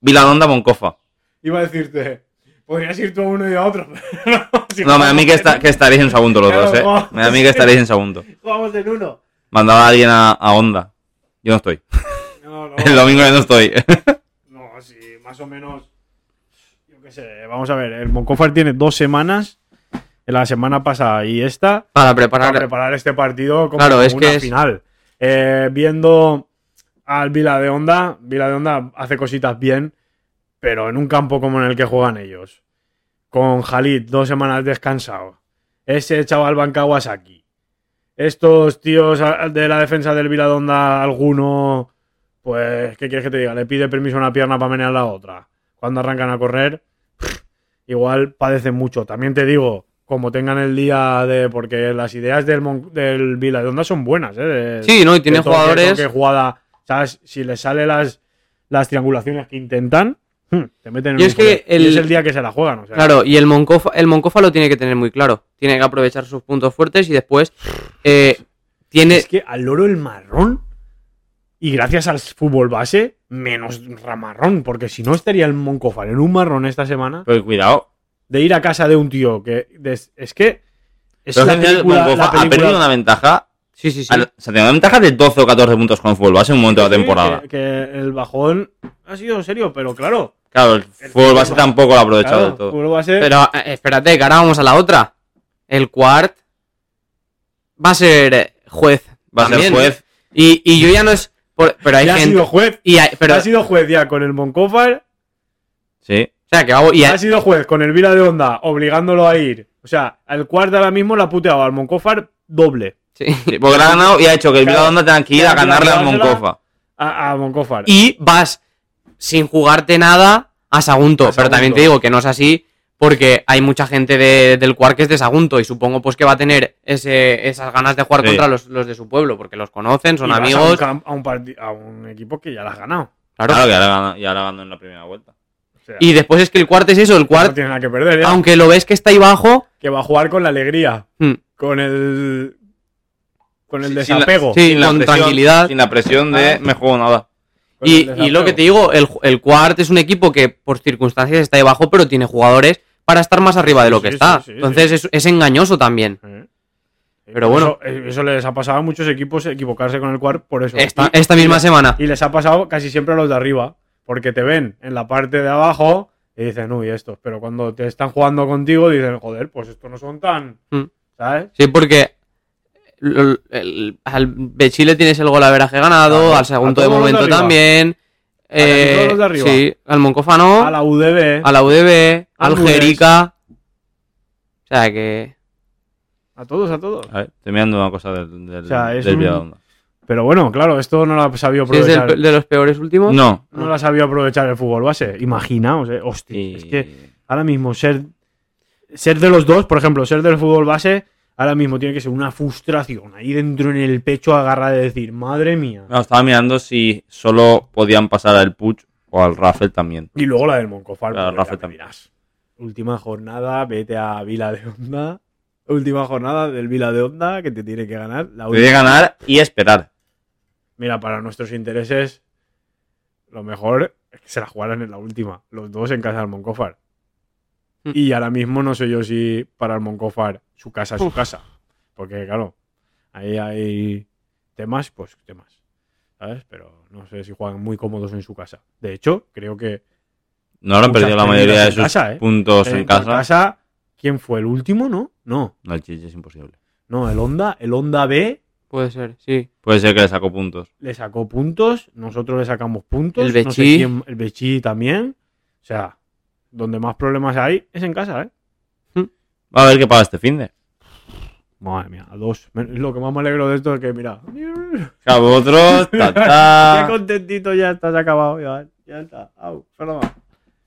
Viladonda, Moncofa. Iba a decirte, podrías ir tú a uno y a otro. pero si No, me da a mí que, está, estaréis en segundo los dos, ¿eh? Me da a mí que estaréis en segundo. Jugamos en uno. Mandaba a alguien a, a Onda. Yo no estoy. No, no. El domingo ya no estoy. No, sí, más o menos. Yo qué sé, vamos a ver. El Moncofar tiene dos semanas. En la semana pasada y esta. Para Para preparar. preparar este partido como Claro, es una que es- final. Eh, viendo al Vila de Onda, Vila de Onda hace cositas bien, pero en un campo como en el que juegan ellos. Con Jalit, dos semanas descansado. Ese chaval van Kawasaki. Estos tíos de la defensa del Vila de Onda, alguno, pues, ¿qué quieres que te diga? Le pide permiso a una pierna para menear la otra. Cuando arrancan a correr, igual padecen mucho. También te digo, como tengan el día de. Porque las ideas del, Mon- del Vila de Onda son buenas, ¿eh? De- Sí, ¿no? Y tiene jugadores. toque, jugada. ¿Sabes? Si les sale las, las triangulaciones que intentan, te meten en Y un es que. Y es el día que se la juegan. O sea, Claro, y el Moncofa, el Moncofa lo tiene que tener muy claro. Tiene que aprovechar sus puntos fuertes y después eh, tiene. Es que al loro el marrón. Y gracias al fútbol base, menos ramarrón. Porque si no estaría el Moncofar en un marrón esta semana. Pero cuidado. De ir a casa de un tío que. des- es que. Es Pero la es que el película, Moncofa la ha perdido una ventaja. Sí, sí, sí. al- se ha tenido una ventaja de 12 o 14 puntos con el fútbol base en un momento de la temporada. Que, que el bajón ha sido serio, pero claro. Claro, el fútbol base tampoco lo ha aprovechado claro, del todo. fútbol base- Pero eh, espérate, que ahora vamos a la otra. El Quart va a ser eh, juez. Va a ser juez. Y, y yo ya no es. por- pero hay ya ha gente. sido juez. y hay- pero, ha sido juez ya con el Moncofar. Sí. o sea, que va- y Ha sido juez con el Vila de Onda, obligándolo a ir O sea, el cuarto ahora mismo la ha puteado al Moncófar doble. Sí. Porque le ha ganado y ha hecho que el Claro. Viladonda tenga que ir a ganarle al. Moncofa. A, a Moncófar. Y vas sin jugarte nada a Sagunto. A Pero también te digo que no es así porque hay mucha gente de- del Cuar que es de Sagunto y supongo pues que va a tener ese, esas ganas de jugar Sí. contra los, los de su pueblo porque los conocen, son Y vas amigos. A un, camp- a un parti- a un equipo que ya la has ganado. Claro. Claro, que ahora ganó, y ahora ganó en la primera vuelta. O sea, Y después es que el Cuart es eso, el no Cuart, tiene nada que perder, ya. aunque lo ves que está ahí bajo, Que va a jugar con la alegría. hmm, Con el. Con el Sí, sin la- desapego. sí, Sin la con presión- tranquilidad. Sin la presión de Ah. me juego nada. Con Y, lo que te digo, el, el Quart es un equipo que por circunstancias está debajo, pero tiene jugadores para estar más arriba de lo que Sí, está. sí, sí, Entonces Es, es engañoso también. Eh. Pero bueno. Eso, eso les ha pasado a muchos equipos equivocarse con el cuar por eso. Esta, misma y- semana. Y les ha pasado casi siempre a los de arriba. Porque te ven en la parte de abajo y dicen, uy, estos. Pero cuando te están jugando contigo, dicen, joder, pues estos no son tan. Mm. ¿Sabes? Sí, porque el- el- al de Chile tienes el gol a veraje ganado, Claro, al segundo de de momento arriba. también. eh, todos los de arriba. Sí, al Moncófano, A la UDB, a la UDB, al. Jerica. O sea que. a todos, a todos. A ver, estoy mirando una cosa del, del, O sea, es del un-. Pero bueno, claro, esto no lo ha sabido es aprovechar. el- de los peores últimos. No. No lo ha sabido aprovechar el fútbol base. Imaginaos, eh. Hostia, Y- es que ahora mismo ser, ser de los dos, por ejemplo, ser del fútbol base, ahora mismo tiene que ser una frustración ahí dentro en el pecho agarra de decir, madre mía. No, estaba mirando si solo podían pasar al Puch o al Raffel también. Y luego la del Moncofar. Claro, Rafa ya me también. Última jornada, vete a Vila de Onda. Última jornada del Vila de Onda que te tiene que ganar. La Puede última. ganar y esperar. Mira, para nuestros intereses, lo mejor es que se la jugaran en la última. Los dos en casa del Moncofar. Mm. Y ahora mismo no sé yo si para el Moncofar su casa es su casa. Porque, claro, ahí hay temas, pues temas. ¿Sabes? Pero no sé si juegan muy cómodos en su casa. De hecho, creo que No habrán perdido la mayoría de sus casa, ¿eh? puntos en en casa. ¿quién fue el último? No, no. No, el Chiche es imposible. No, el Honda, el Honda B Puede ser, sí. Puede ser que le sacó puntos. le sacó puntos, nosotros le sacamos puntos, El no sé Bechi. quién- el Bechi también. O sea, donde más problemas hay es en casa, ¿eh? Va a ver qué paga este fin de. Madre mía, a dos. Lo que más me alegro de esto es que, mira, A vosotros, ta, qué ta. contentito ya está, se ha acabado, ya, ya está. Au, solo más.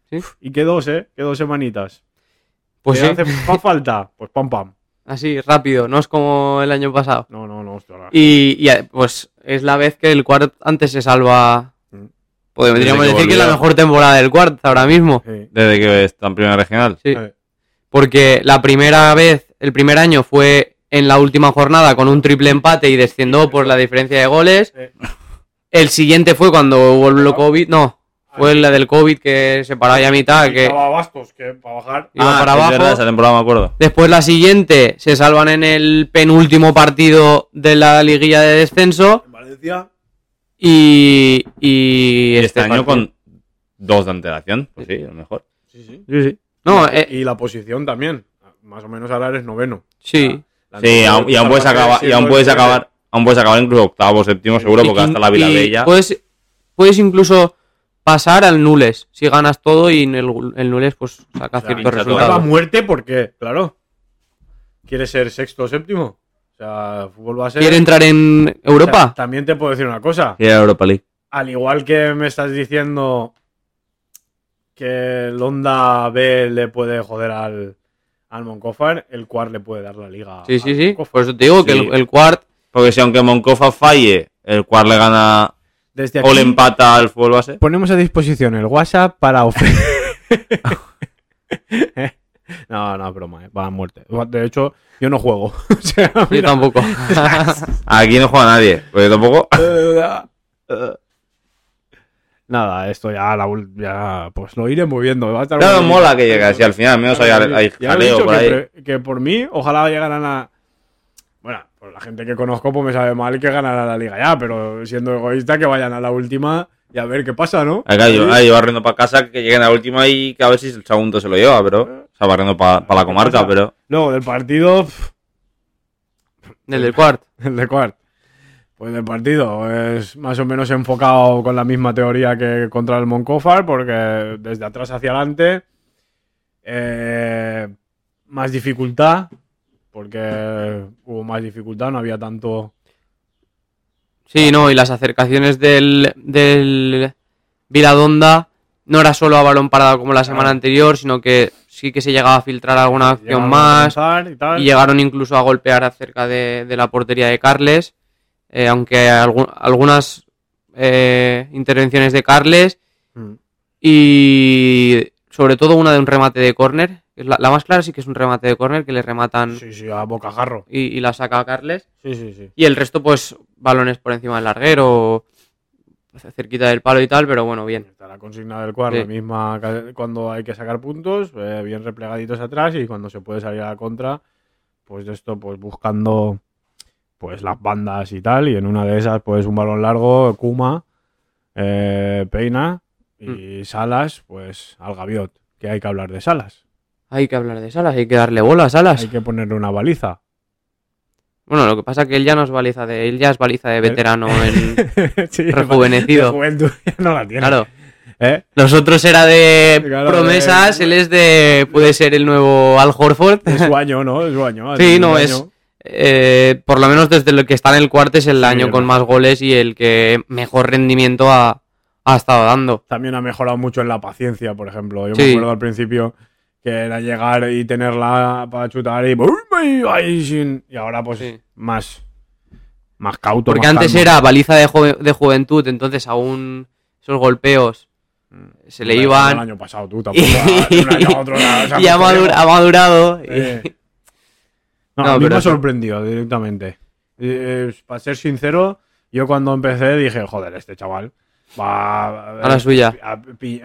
Sí. Y qué dos, ¿eh? Qué dos semanitas. Pues ¿Qué sí. hace fa- falta? Pues pam, pam. Así, rápido, no es como el año pasado. No, no, no, hostia, Y, y, eh, pues es la vez que el Quart antes se salva. Mm. Podríamos Desde que decir que es la mejor temporada del Quart ahora mismo. Sí. Desde que está en primera regional. Sí. Eh, Porque la primera vez, el primer año fue en la última jornada con un triple empate y descendió por la diferencia de goles. El siguiente fue cuando hubo el COVID. No, fue la del COVID que se paró ahí a mitad. Que Estaba Bastos, que para bajar. iba Ah, para abajo. verdad, esa temporada me acuerdo. Después la siguiente se salvan en el penúltimo partido de la liguilla de descenso. En Valencia. Y, y Y este, año partido- con dos de antelación. Pues sí, a lo mejor. Sí, sí. Sí, sí. No, y, eh, y la posición también. Más o menos ahora eres noveno. sí. La Sí, aún- y aún puedes acabar, y aún puedes acabar, aún puedes acabar incluso octavo, séptimo, seguro, porque hasta la Vila Bella. Puedes, puedes incluso pasar al nules si ganas todo y en el, el nules pues saca O sea, ciertos resultados. muerte porque, claro, quiere ser sexto o séptimo. O sea, fútbol va a ser... ¿Quiere entrar en O sea, Europa? también te puedo decir una cosa. Europa League. Al igual que me estás diciendo que el Honda B le puede joder al, al Moncofar, el Cuar le puede dar la liga. Sí, sí, sí. Por eso te digo que el, el Quart Porque si aunque Moncofa falle, el cual le gana Desde o le empata al fútbol base. ponemos a disposición el WhatsApp para ofrecer. no, no, broma, eh, va a muerte. De hecho, yo no juego. o sea, yo tampoco. Aquí no juega nadie. Porque tampoco. Nada, esto ya, la, ya pues lo iré moviendo. Va a estar Claro, mola que llegue así al final. Al menos hay, hay jaleo por que, ahí. que por mí, ojalá llegaran a. Bueno, por la gente que conozco, pues me sabe mal que ganara la liga ya, pero siendo egoísta, que vayan a la última y a ver qué pasa, ¿no? Acá yo, ahí yo barriendo para casa, que lleguen a la última y que a ver si el segundo se lo lleva, pero. O sea, barriendo para la comarca, pasa? pero. Luego del partido, pff, El del Quart. el de Quart. Pues del partido es más o menos enfocado con la misma teoría que contra el Moncofar, porque desde atrás hacia adelante, eh, más dificultad, porque hubo más dificultad, no había tanto... Sí, no, y las acercaciones del, del Viladonda no era solo a balón parado como la semana anterior, sino que sí que se llegaba a filtrar alguna acción llegaron más y llegaron incluso a golpear acerca de, de la portería de Carles, eh, aunque algu- algunas eh, intervenciones de Carles Mm. y sobre todo una de un remate de córner, la, la más clara sí que es un remate de córner que le rematan Sí, sí, a bocajarro. y, y la saca Carles. Sí, sí, sí. Y el resto, pues, balones por encima del larguero, cerquita del palo y tal, pero bueno, bien. Está la consigna del cuadro, Sí. la misma cuando hay que sacar puntos, eh, bien replegaditos atrás y cuando se puede salir a la contra, pues de esto, pues buscando pues las bandas y tal, y en una de esas, pues un balón largo, Kuma, eh, Peina y Mm. Salas, pues al Gaviot, que hay que hablar de Salas. Hay que hablar de Salas, hay que darle bola a Salas. Hay que ponerle una baliza. Bueno, lo que pasa es que él ya no es baliza de, él ya es baliza de veterano en... Sí, Rejuvenecido. juventud ya no la tiene. Claro. ¿Eh? Nosotros era de Claro, promesas, de- él es de... puede ser el nuevo Al Horford. Es su año, ¿no? Es su año. Sí, no, es-. Eh, por lo menos desde lo que está en el cuarto es el Sí, año con más goles y el que mejor rendimiento ha, ha estado dando. También ha mejorado mucho en la paciencia, por ejemplo. Yo Sí. me acuerdo al principio que era llegar y tenerla para chutar y, ¡Uy, uy, ay, sin- y ahora pues Sí. más, más cauto. Porque más antes era baliza de, de juventud, entonces aún esos golpeos se le iban... El año pasado tú tampoco. y ha, madurado. Eh. No, No, a mí pero me ha eso- sorprendido directamente. Eh, para ser sincero, yo cuando empecé dije, joder, este chaval va A la suya. A,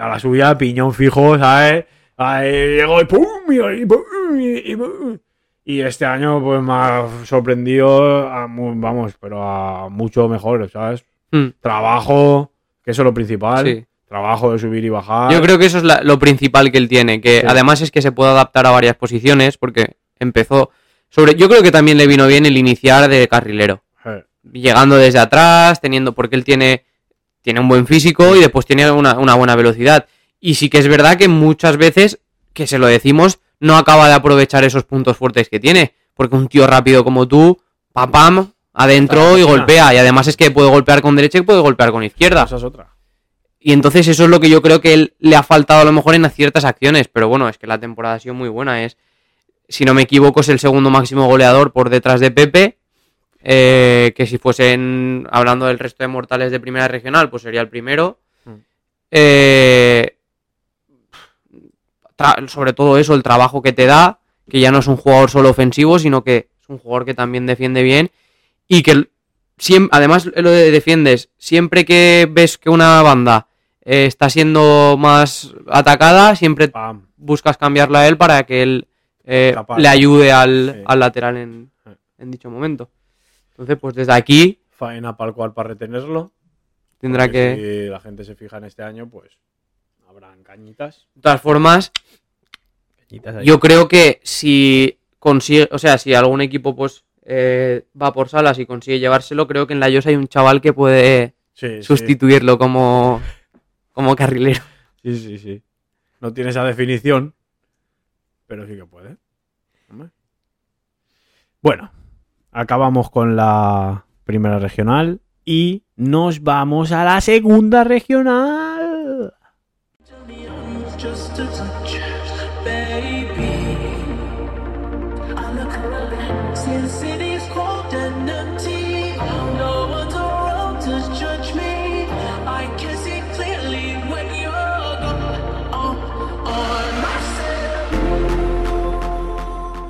la suya, piñón fijo, ¿sabes? Ahí llegó y pum, y, pum, y, pum. Y este año pues me ha sorprendido, a vamos, pero a mucho mejor, ¿sabes? Hmm, Trabajo, que eso es lo principal. sí. Trabajo de subir y bajar. Yo creo que eso es la- lo principal que él tiene, que Sí. además es que se puede adaptar a varias posiciones, porque empezó sobre... Yo creo que también le vino bien el iniciar de carrilero. Llegando desde atrás, teniendo, porque él tiene, tiene un buen físico y después tiene una, una buena velocidad. Y sí que es verdad que muchas veces, que se lo decimos, no acaba de aprovechar esos puntos fuertes que tiene. Porque un tío rápido como tú, pam pam, adentro y golpea. Y además es que puede golpear con derecha y puede golpear con izquierda. Esa es otra. Y entonces eso es lo que yo creo que él le ha faltado a lo mejor en ciertas acciones. Pero bueno, es que la temporada ha sido muy buena. Es, si no me equivoco, es el segundo máximo goleador por detrás de Pepe. eh, que si fuesen hablando del resto de mortales de primera regional, pues sería el primero. Mm. Eh, sobre todo eso, el trabajo que te da, que ya no es un jugador solo ofensivo, sino que es un jugador que también defiende bien y que además lo de defiendes, siempre que ves que una banda eh, está siendo más atacada, siempre buscas cambiarla a él para que él eh, Capaz. le ayude al, Sí. al lateral en, Sí. en dicho momento. Entonces, pues desde aquí Faena para el cual para retenerlo. tendrá que... Si la gente se fija en este año, pues habrán cañitas. De todas formas, Cañitas yo creo que si consigue, o sea, si algún equipo pues eh, va por salas y consigue llevárselo, creo que en la IOS hay un chaval que puede Sí, sí. sustituirlo como, como carrilero. Sí, sí, sí. No tiene esa definición, pero sí que puede. Bueno, acabamos con la primera regional y nos vamos a la segunda regional.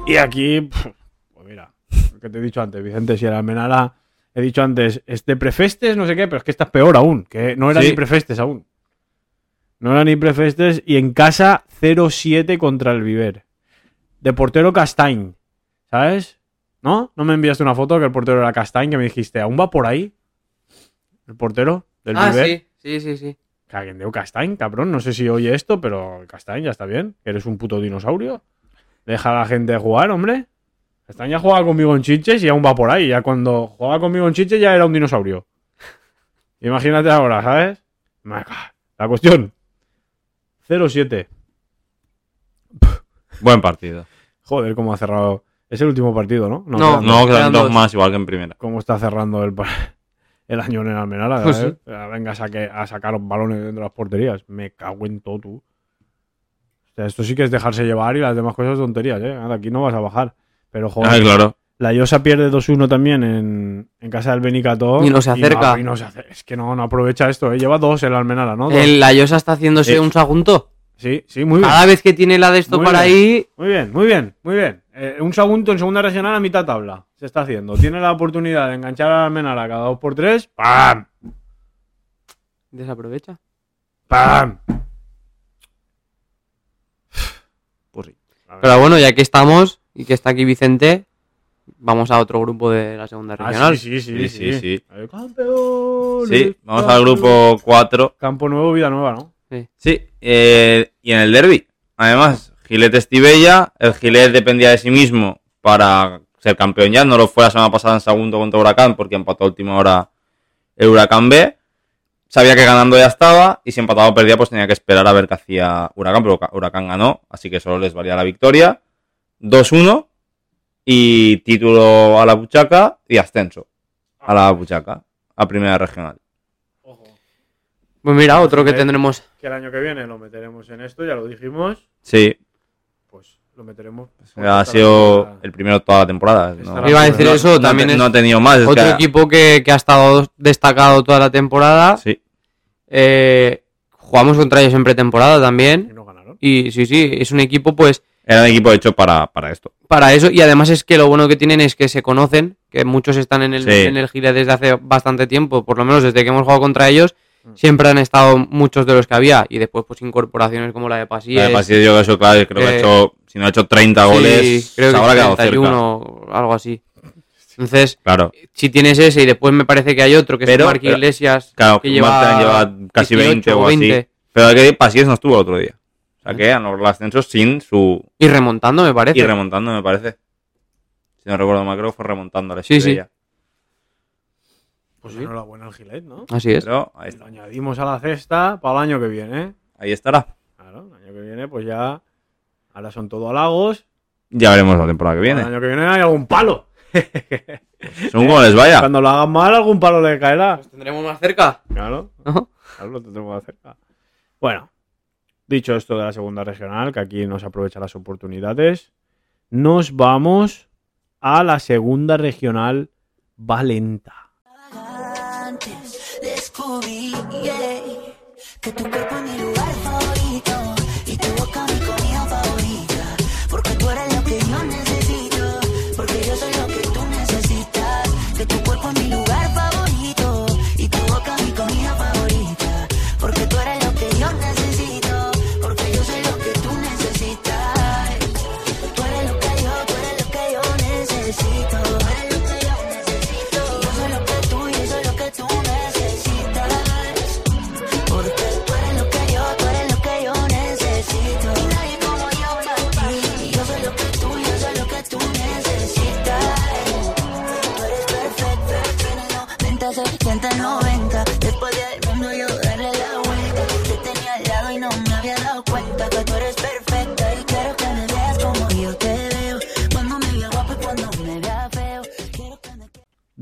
Y aquí, pues mira, lo que te he dicho antes, Vicente, si era Almenara, he dicho antes, este prefestes, no sé qué, pero es que estás peor aún, que no era Sí. ni prefestes aún. No era ni prefestes y en casa 0-7 contra el Viver. De portero Castañ, ¿sabes? ¿No? ¿No me enviaste una foto que el portero era Castañ que me dijiste, ¿aún va por ahí? ¿El portero del Ah, Viver? sí, sí, sí, sí. Caguendeo Castañ, cabrón. No sé si oye esto, pero Castañ ya está bien. Que eres un puto dinosaurio. Deja a la gente jugar, hombre. Castañ ya jugaba conmigo en chiches y aún va por ahí. Ya cuando jugaba conmigo en chiches ya era un dinosaurio. Imagínate ahora, ¿sabes? La cuestión. 0-7. Buen partido. Joder, cómo ha cerrado. Es el último partido, ¿no? No, quedan dos. No, quedan dos dos. más, igual que en primera. cómo está cerrando el, el año en Almenara. Pues ¿eh? Venga a, saque- a sacar balones dentro de las porterías. Me cago en todo, tú. O sea, esto sí que es dejarse llevar y las demás cosas tonterías, ¿eh? Ahora, aquí no vas a bajar. Pero, joder, Ah, claro. la Llosa pierde 2-1 también en, en casa del Benicató. Y no se acerca. y no se acer- Es que no, no aprovecha esto, ¿eh? Lleva dos el Almenara, ¿no? Dos. El, la Llosa está haciéndose Sí. un sagunto. Sí, sí, muy bien. Cada vez que tiene la de esto Muy para bien. ahí, Muy bien, muy bien, muy bien. Eh, un segundo en segunda regional a mitad tabla. Se está haciendo. Tiene la oportunidad de enganchar a Almenara cada dos por tres. ¡Pam! desaprovecha. ¡Pam! Sí. Pero bueno, ya que estamos y que está aquí Vicente, vamos a otro grupo de la segunda Ah, regional. sí, sí, sí, Sí, sí, sí. Sí, vamos al grupo 4. Campo nuevo, vida nueva, ¿no? Sí, eh, y en el derby. Además, Gilet Estivella, el Gilet dependía de sí mismo para ser campeón ya. No lo fue la semana pasada en segundo contra Huracán porque empató a última hora el Huracán B. Sabía que ganando ya estaba y si empataba o perdía pues tenía que esperar a ver qué hacía Huracán, pero Huracán ganó, así que solo les valía la victoria. 2-1 y título a la Buchaca y ascenso a la Buchaca, a primera regional. Ojo, Pues mira, otro que tendremos. que el año que viene lo meteremos en esto, ya lo dijimos. Sí, Pues lo meteremos. ha sido el primero toda la temporada. Iba a decir eso, no también es no ha tenido más. es otro que- equipo que, que ha estado destacado toda la temporada. Sí, Eh, jugamos contra ellos en pretemporada Y también. no ganaron. Y sí, sí, es un equipo pues era un equipo hecho para, para esto. para eso. Y además es que lo bueno que tienen es que se conocen, que muchos están en el, Sí. en el Gilet desde hace bastante tiempo, por lo menos desde que hemos jugado contra ellos. Mm. Siempre han estado muchos de los que había. Y después, pues incorporaciones como la de Pasíes. La de Pasillo, yo eso, claro, creo que ha eh, hecho, si no ha hecho 30 Sí, goles, creo se que habrá quedado 31 o algo así. Entonces, Claro, si tienes ese y después me parece que hay otro que Pero- es pero- Iglesias claro, que lleva, lleva casi 18 20 o o así. 20. Pero que Pasillo no estuvo el otro día. O sea que han logrado el ascenso sin su. y remontando me parece. Y remontando, me parece. Si no recuerdo mal, creo que fue remontando a la Sí, sí. Pues Sí. enhorabuena al Gilet, ¿no? Así es. Pero ahí, Lo añadimos a la cesta para el año que viene. ahí estará. Claro, el año que viene, pues ya. Ahora son todo halagos. Ya veremos la temporada que El viene. año que viene hay algún palo. Según como les vaya. Cuando lo hagan mal, algún palo le caerá. ¿Los tendremos más cerca? Claro, ¿no? claro, lo tendremos cerca. Bueno, dicho esto de la segunda regional, que aquí no se aprovechan las oportunidades, nos vamos a la segunda regional Valenta. Que tu cuerpo lugar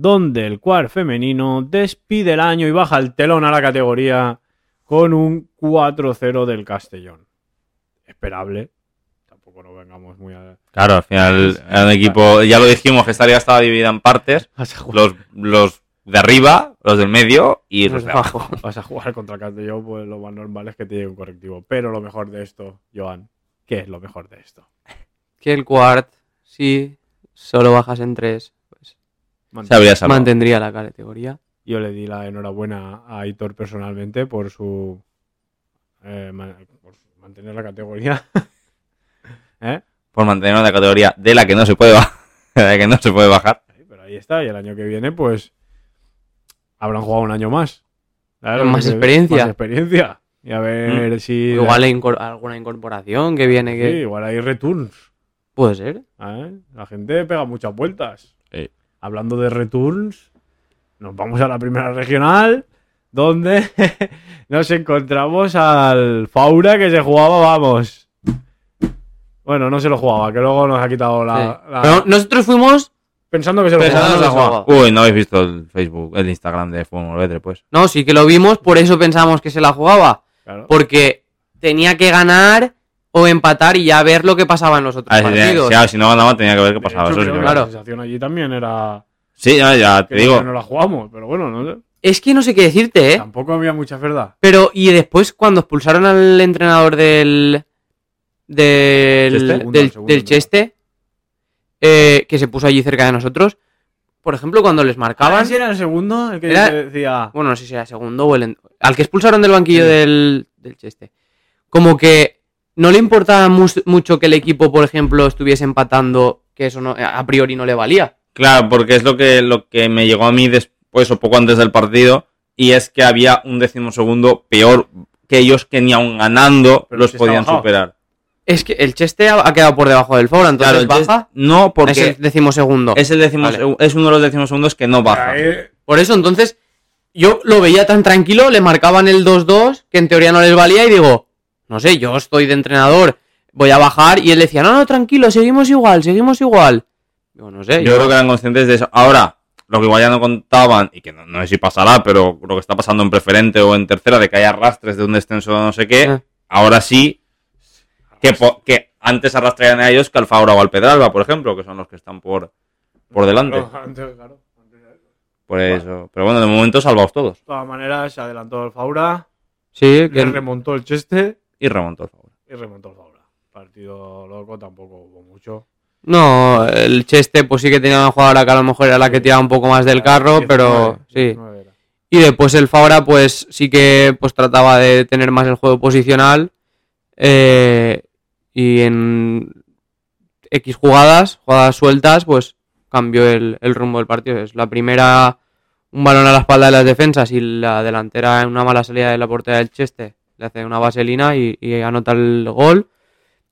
donde el cuar femenino despide el año y baja el telón a la categoría con un 4-0 del Castellón. Esperable. Tampoco nos vengamos muy a... Claro, al final un equipo. Ya lo dijimos que esta liga estaba dividida en partes. Los, los de arriba, los del medio y los Los de abajo. vas a jugar contra el Castellón, pues lo más normal es que te llegue un correctivo. Pero lo mejor de esto, Joan, ¿qué es lo mejor de esto? Que el Quart, si solo bajas en 3, Se mantendría la categoría. Yo le di la enhorabuena a Aitor personalmente por su, eh, por su- mantener la categoría. ¿Eh? Por mantener una categoría de la que no se puede bajar. De la que no se puede bajar. Sí, Pero ahí está, y el año que viene, pues habrán jugado un año más. Con más experiencia. Más experiencia. Y a ver si. Igual hay incor- alguna incorporación que viene Sí, que... igual hay returns. Puede ser. ¿eh? La gente pega muchas vueltas. Hablando de returns, nos vamos a la primera regional, donde nos encontramos al Faura que se jugaba, vamos. Bueno, no se lo jugaba, que luego nos ha quitado la. Sí. la- Pero nosotros fuimos. pensando que se lo Pensando jugaba. jugaba. Uy, no habéis visto el Facebook, el Instagram de Fútbol Vedre, pues. No, sí que lo vimos, por eso pensamos que se la jugaba. Claro. Porque tenía que ganar o empatar y ya ver lo que pasaba en los otros Ah, si, partidos. si- si no ganaba tenía que ver qué pasaba. hecho, eso sí que claro. La sensación allí también era. Sí, ya, ya te Que digo. no la jugamos, pero bueno, no sé. Es que no sé qué decirte, ¿eh? Tampoco había mucha verdad. Pero, y después cuando expulsaron al entrenador del. del. ¿Cheste? del, Segundo, segundo del Cheste, eh, que se puso allí cerca de nosotros. Por ejemplo, cuando les marcaban. Ah, ¿ese era el segundo? El que Era- decía. Bueno, no sé si era segundo o el. Al que expulsaron del banquillo del, del Cheste. Como que no le importaba mucho que el equipo, por ejemplo, estuviese empatando, que eso no, a priori no le valía. Claro, porque es lo que, lo que me llegó a mí después o poco antes del partido. Y es que había un décimo segundo peor que ellos que ni aun ganando Pero los podían superar. Es que el Cheste ha, quedado por debajo del Fora, entonces Claro, baja. no, es porque el decimosegundo. es el Vale. es uno de los décimos segundos que no baja. Ahí- Por eso, entonces, yo lo veía tan tranquilo, le marcaban el 2-2, que en teoría no les valía, y digo, no sé, yo estoy de entrenador, voy a bajar, y él decía, no, no, tranquilo, seguimos igual, seguimos igual. Digo, no sé, Yo creo que eran conscientes de eso. Ahora, lo que igual ya no contaban, y que no, no sé si pasará, pero lo que está pasando en preferente o en tercera, de que hay arrastres de un descenso no sé qué, Ah. ahora sí, que, po- que antes arrastrarían a ellos que al Fabra o al Pedralba, por ejemplo, que son los que están por, por delante. Claro, antes, claro, antes de eso. Por eso. Pero bueno, de momento salvaos todos. De todas maneras, se adelantó el Faura, Sí, le que remontó el Cheste Y remontó el Fabra. y remontó el Faura. Partido loco tampoco hubo mucho. no, el Cheste pues sí que tenía una jugadora que a lo mejor era la que tiraba un poco más del carro, 19, pero sí. 19 era. Y después el Fabra, pues sí que pues trataba de tener más el juego posicional. eh, y en X jugadas, jugadas sueltas, pues cambió el, el rumbo del partido. Es la primera, un balón a la espalda de las defensas y la delantera en una mala salida de la portería del Cheste. Le hace una vaselina y, y anota el gol.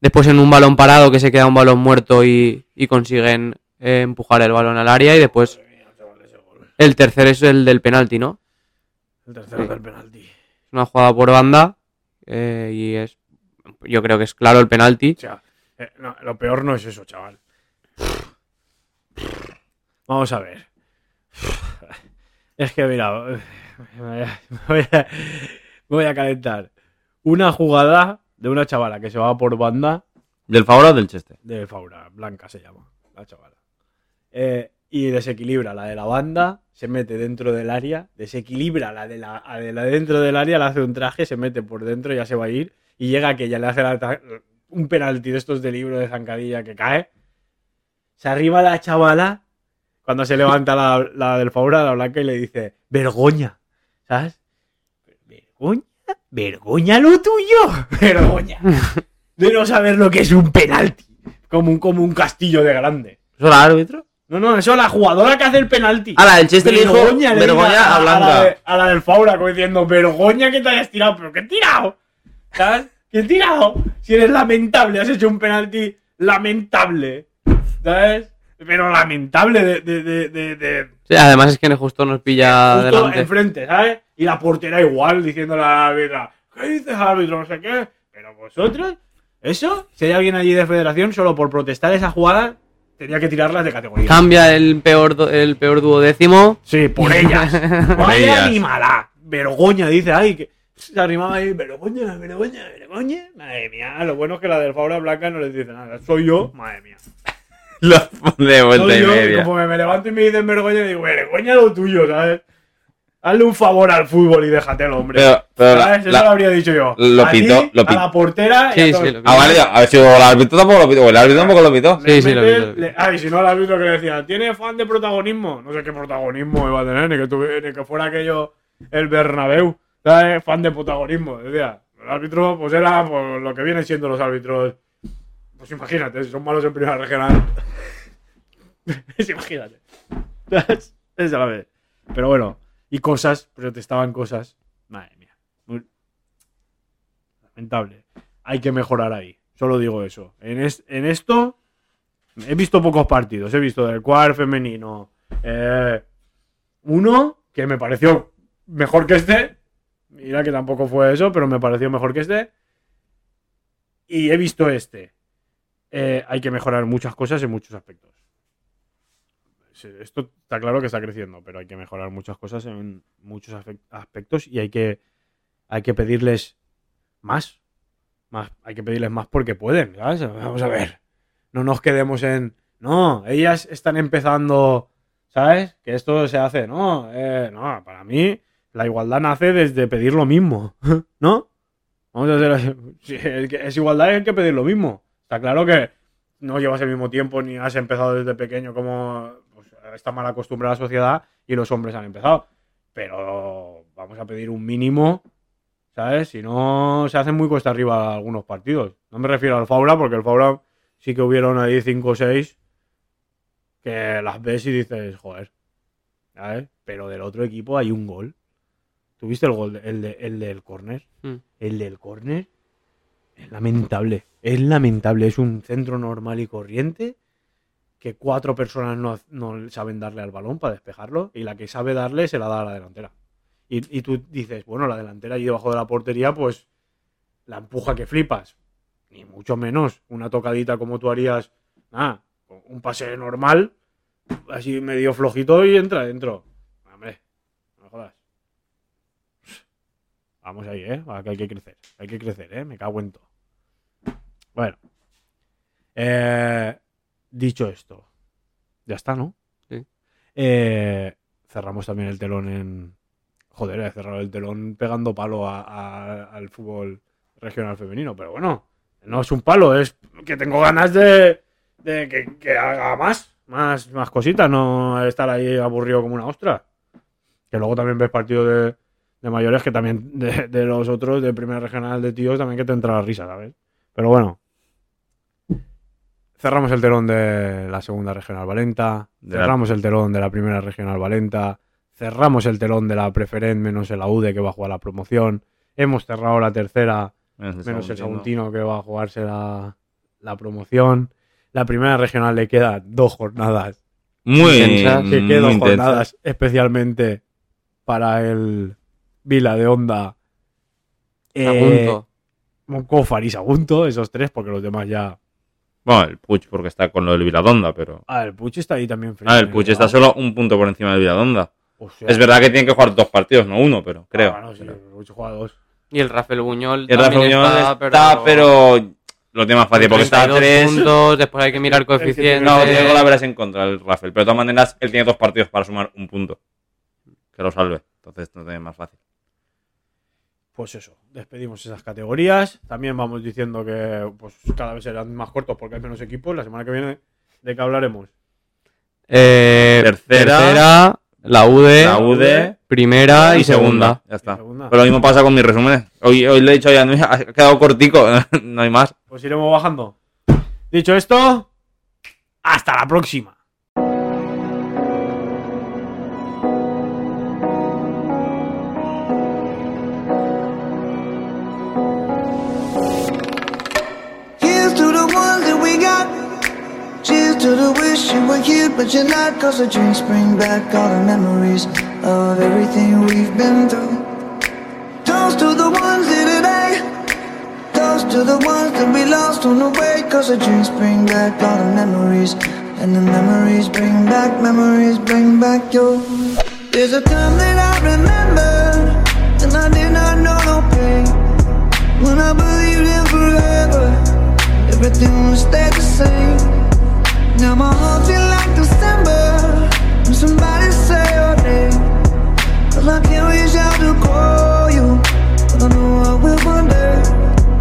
Después en un balón parado que se queda un balón muerto y, y consiguen eh, empujar el balón al área. Y después el tercer es el del penalti, ¿no? El tercero Sí. del penalti. Es una jugada por banda eh, y es yo creo que es claro el penalti. O sea, eh, no, lo peor no es eso, chaval. Vamos a ver. Es que, mira, me voy a, calentar. Una jugada de una chavala que se va por banda ¿Del Fabra o del Cheste? de Faura, Blanca se llama, la chavala. Eh, y desequilibra la de la banda, se mete dentro del área, desequilibra la de la, de la dentro del área, le hace un traje, se mete por dentro, ya se va a ir, y llega a que ya le hace la un penalti de estos de libro de zancadilla que cae. Se arriba la chavala cuando se levanta la, la del Faura, la blanca, y le dice, vergoña, ¿sabes? ¿Vergoña? ¿Vergoña lo tuyo? Vergoña. De no saber lo que es un penalti. Como un, como un castillo de grande. ¿Eso era árbitro? No, no, eso la jugadora que hace el penalti. Ah, la del Cheste le dijo Vergoña, vergoña a la, Blanca. de- a la del Faura, como diciendo, vergoña que te hayas tirado. ¿Pero qué he tirado? ¿Sabes? ¿Qué he tirado? Si eres lamentable, has hecho un penalti lamentable. ¿Sabes? Pero lamentable de... de, de, Sí, además es que justo nos pilla justo delante. enfrente, ¿sabes? Y la portera igual, diciéndole a la árbitra, ¿qué dices, árbitro? No sé qué. Pero vosotros, eso, si hay alguien allí de federación, solo por protestar esa jugada, tenía que tirarlas de categoría. Cambia el peor el peor duodécimo. Sí, por ellas. Vaya ellas. animalá. Vergoña, dice, ay, que se arrimaba ahí, vergoña, vergoña, vergoña. Madre mía, lo bueno es que la del Fabra Blanca no les dice nada. Soy yo, madre mía. Lo de vuelta Soy y yo, y media. como me levanto y me dicen vergoña, digo, vergoña lo tuyo, ¿sabes? Hazle un favor al fútbol y hombre. Pero, pero la- ¿Sabes? Eso la- lo habría dicho yo. lo A pitó- ti, lo A pitó. la portera y a Sí, sí, Ah, vale, a ver si el árbitro tampoco lo pitó. o El árbitro tampoco lo pitó. Sí, sí, lo vi. le- Ay, si no el árbitro que le decía, ¿tiene fan de protagonismo? No sé qué protagonismo iba a tener, ni que, tuvi- ni que fuera aquello el Bernabéu. ¿sabes? Fan de protagonismo. Decía, el árbitro, pues era pues, lo que vienen siendo los árbitros. Pues imagínate, si son malos en primera regional. Pues imagínate. Esa la vez. Pero bueno, y cosas, protestaban cosas. Madre mía. Muy- Lamentable. Hay que mejorar ahí. Solo digo eso. En, es- en esto he visto pocos partidos. He visto del cuadro femenino. eh, uno que me pareció mejor que este. Mira que tampoco fue eso, pero me pareció mejor que este. Y he visto este. eh, hay que mejorar muchas cosas en muchos aspectos. Esto está claro que está creciendo, pero hay que mejorar muchas cosas en muchos aspectos y hay que, hay que pedirles más. más. Hay que pedirles más porque pueden, ¿sabes? Vamos a ver. No nos quedemos en. No, ellas están empezando. ¿Sabes? Que esto se hace. No, eh, no, para mí la igualdad nace desde pedir lo mismo. ¿No? Vamos a hacer. Si es, igualdad, hay que pedir lo mismo. Está claro que no llevas el mismo tiempo ni has empezado desde pequeño como está mal acostumbrada la sociedad y los hombres han empezado. Pero vamos a pedir un mínimo, ¿sabes? Si no, se hacen muy cuesta arriba algunos partidos. No me refiero al Faura, porque el Faura sí que hubieron ahí 5 o 6 que las ves y dices, joder, ¿sabes? Pero del otro equipo hay un gol. ¿Tuviste el gol, el, de- el del córner? Mm. El del córner es lamentable. Es lamentable. Es un centro normal y corriente que cuatro personas no, no saben darle al balón para despejarlo y la que sabe darle se la da a la delantera. Y, y tú dices, bueno, la delantera ahí debajo de la portería, pues la empuja que flipas. Ni mucho menos una tocadita como tú harías, nada, un pase normal, así medio flojito y entra dentro. Hombre, no me jodas. Vamos ahí, ¿eh? Hay que crecer. Hay que crecer, ¿eh? Me cago en todo. Bueno. Eh, dicho esto, ya está, ¿no? Sí. Eh, cerramos también el telón en. Joder, he cerrado el telón pegando palo a- a- al fútbol regional femenino, pero bueno, no es un palo, es que tengo ganas de, de que, que haga más, más, más cositas, no estar ahí aburrido como una ostra. Que luego también ves partidos de, de mayores que también de, de los otros de primera regional de tíos también que te entra la risa, ¿sabes? Pero bueno. Cerramos el telón de la segunda regional Valenta, cerramos el telón de la primera regional Valenta, cerramos el telón de la preferent menos el AUDE que va a jugar la promoción, hemos cerrado la tercera Menos menos el Saguntino que va a jugarse la, la promoción. La primera regional le queda dos jornadas. Muy, Intensas. Que quedan dos intensa. jornadas especialmente para el Vila de Onda. Eh. Moncófar y Sagunto, esos tres, porque los demás ya. Bueno, el Puig porque está con lo del Viladonda, pero... Ah, el Puch está ahí también. Ah, el Puig está solo un punto por encima del Viladonda. O sea, Es verdad que tienen que jugar dos partidos, no uno, pero creo. ah, no, sí, el Puig juega dos. Y el Rafael Buñol Y el Rafa también Muñoz está, está, pero... lo tiene más fácil porque está a 32 tres. puntos, después hay que mirar coeficiente. No, tiene golaveras en contra el Rafael. Pero de todas maneras, él tiene dos partidos para sumar un punto. Que lo salve. Entonces no tiene más fácil. Pues eso, despedimos esas categorías. También vamos diciendo que pues cada vez serán más cortos porque hay menos equipos. La semana que viene, ¿de qué hablaremos? Eh, Tercera. tercera, la UD, La UD primera y segunda. Ya está. Segunda. Pero lo mismo pasa con mis resúmenes. Hoy, hoy le he dicho ya, no, ha quedado cortico, no hay más. Pues iremos bajando. Dicho esto, hasta la próxima. But you're not. Cause the drinks bring back all the memories of everything we've been through. Toast to the ones here today. Toast to the ones that we lost on the way. Cause the drinks bring back all the memories. And the memories bring back, memories bring back your. There's a time that I remember. And I did not know no pain. When I believed in forever, everything would stay the same. Now my heart feel call you, I know I will one day.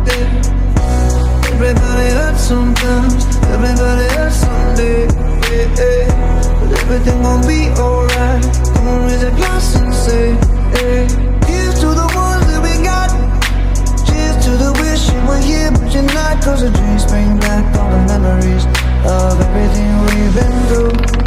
Yeah. Everybody hurts sometimes, everybody hurts someday. Yeah, yeah. But everything gon' be alright. Come on, raise a glass and say, hey. Here's to the ones that we got. Cheers to the wish you were here, but you're not. Cause the dreams bring back all the memories of everything we've been through.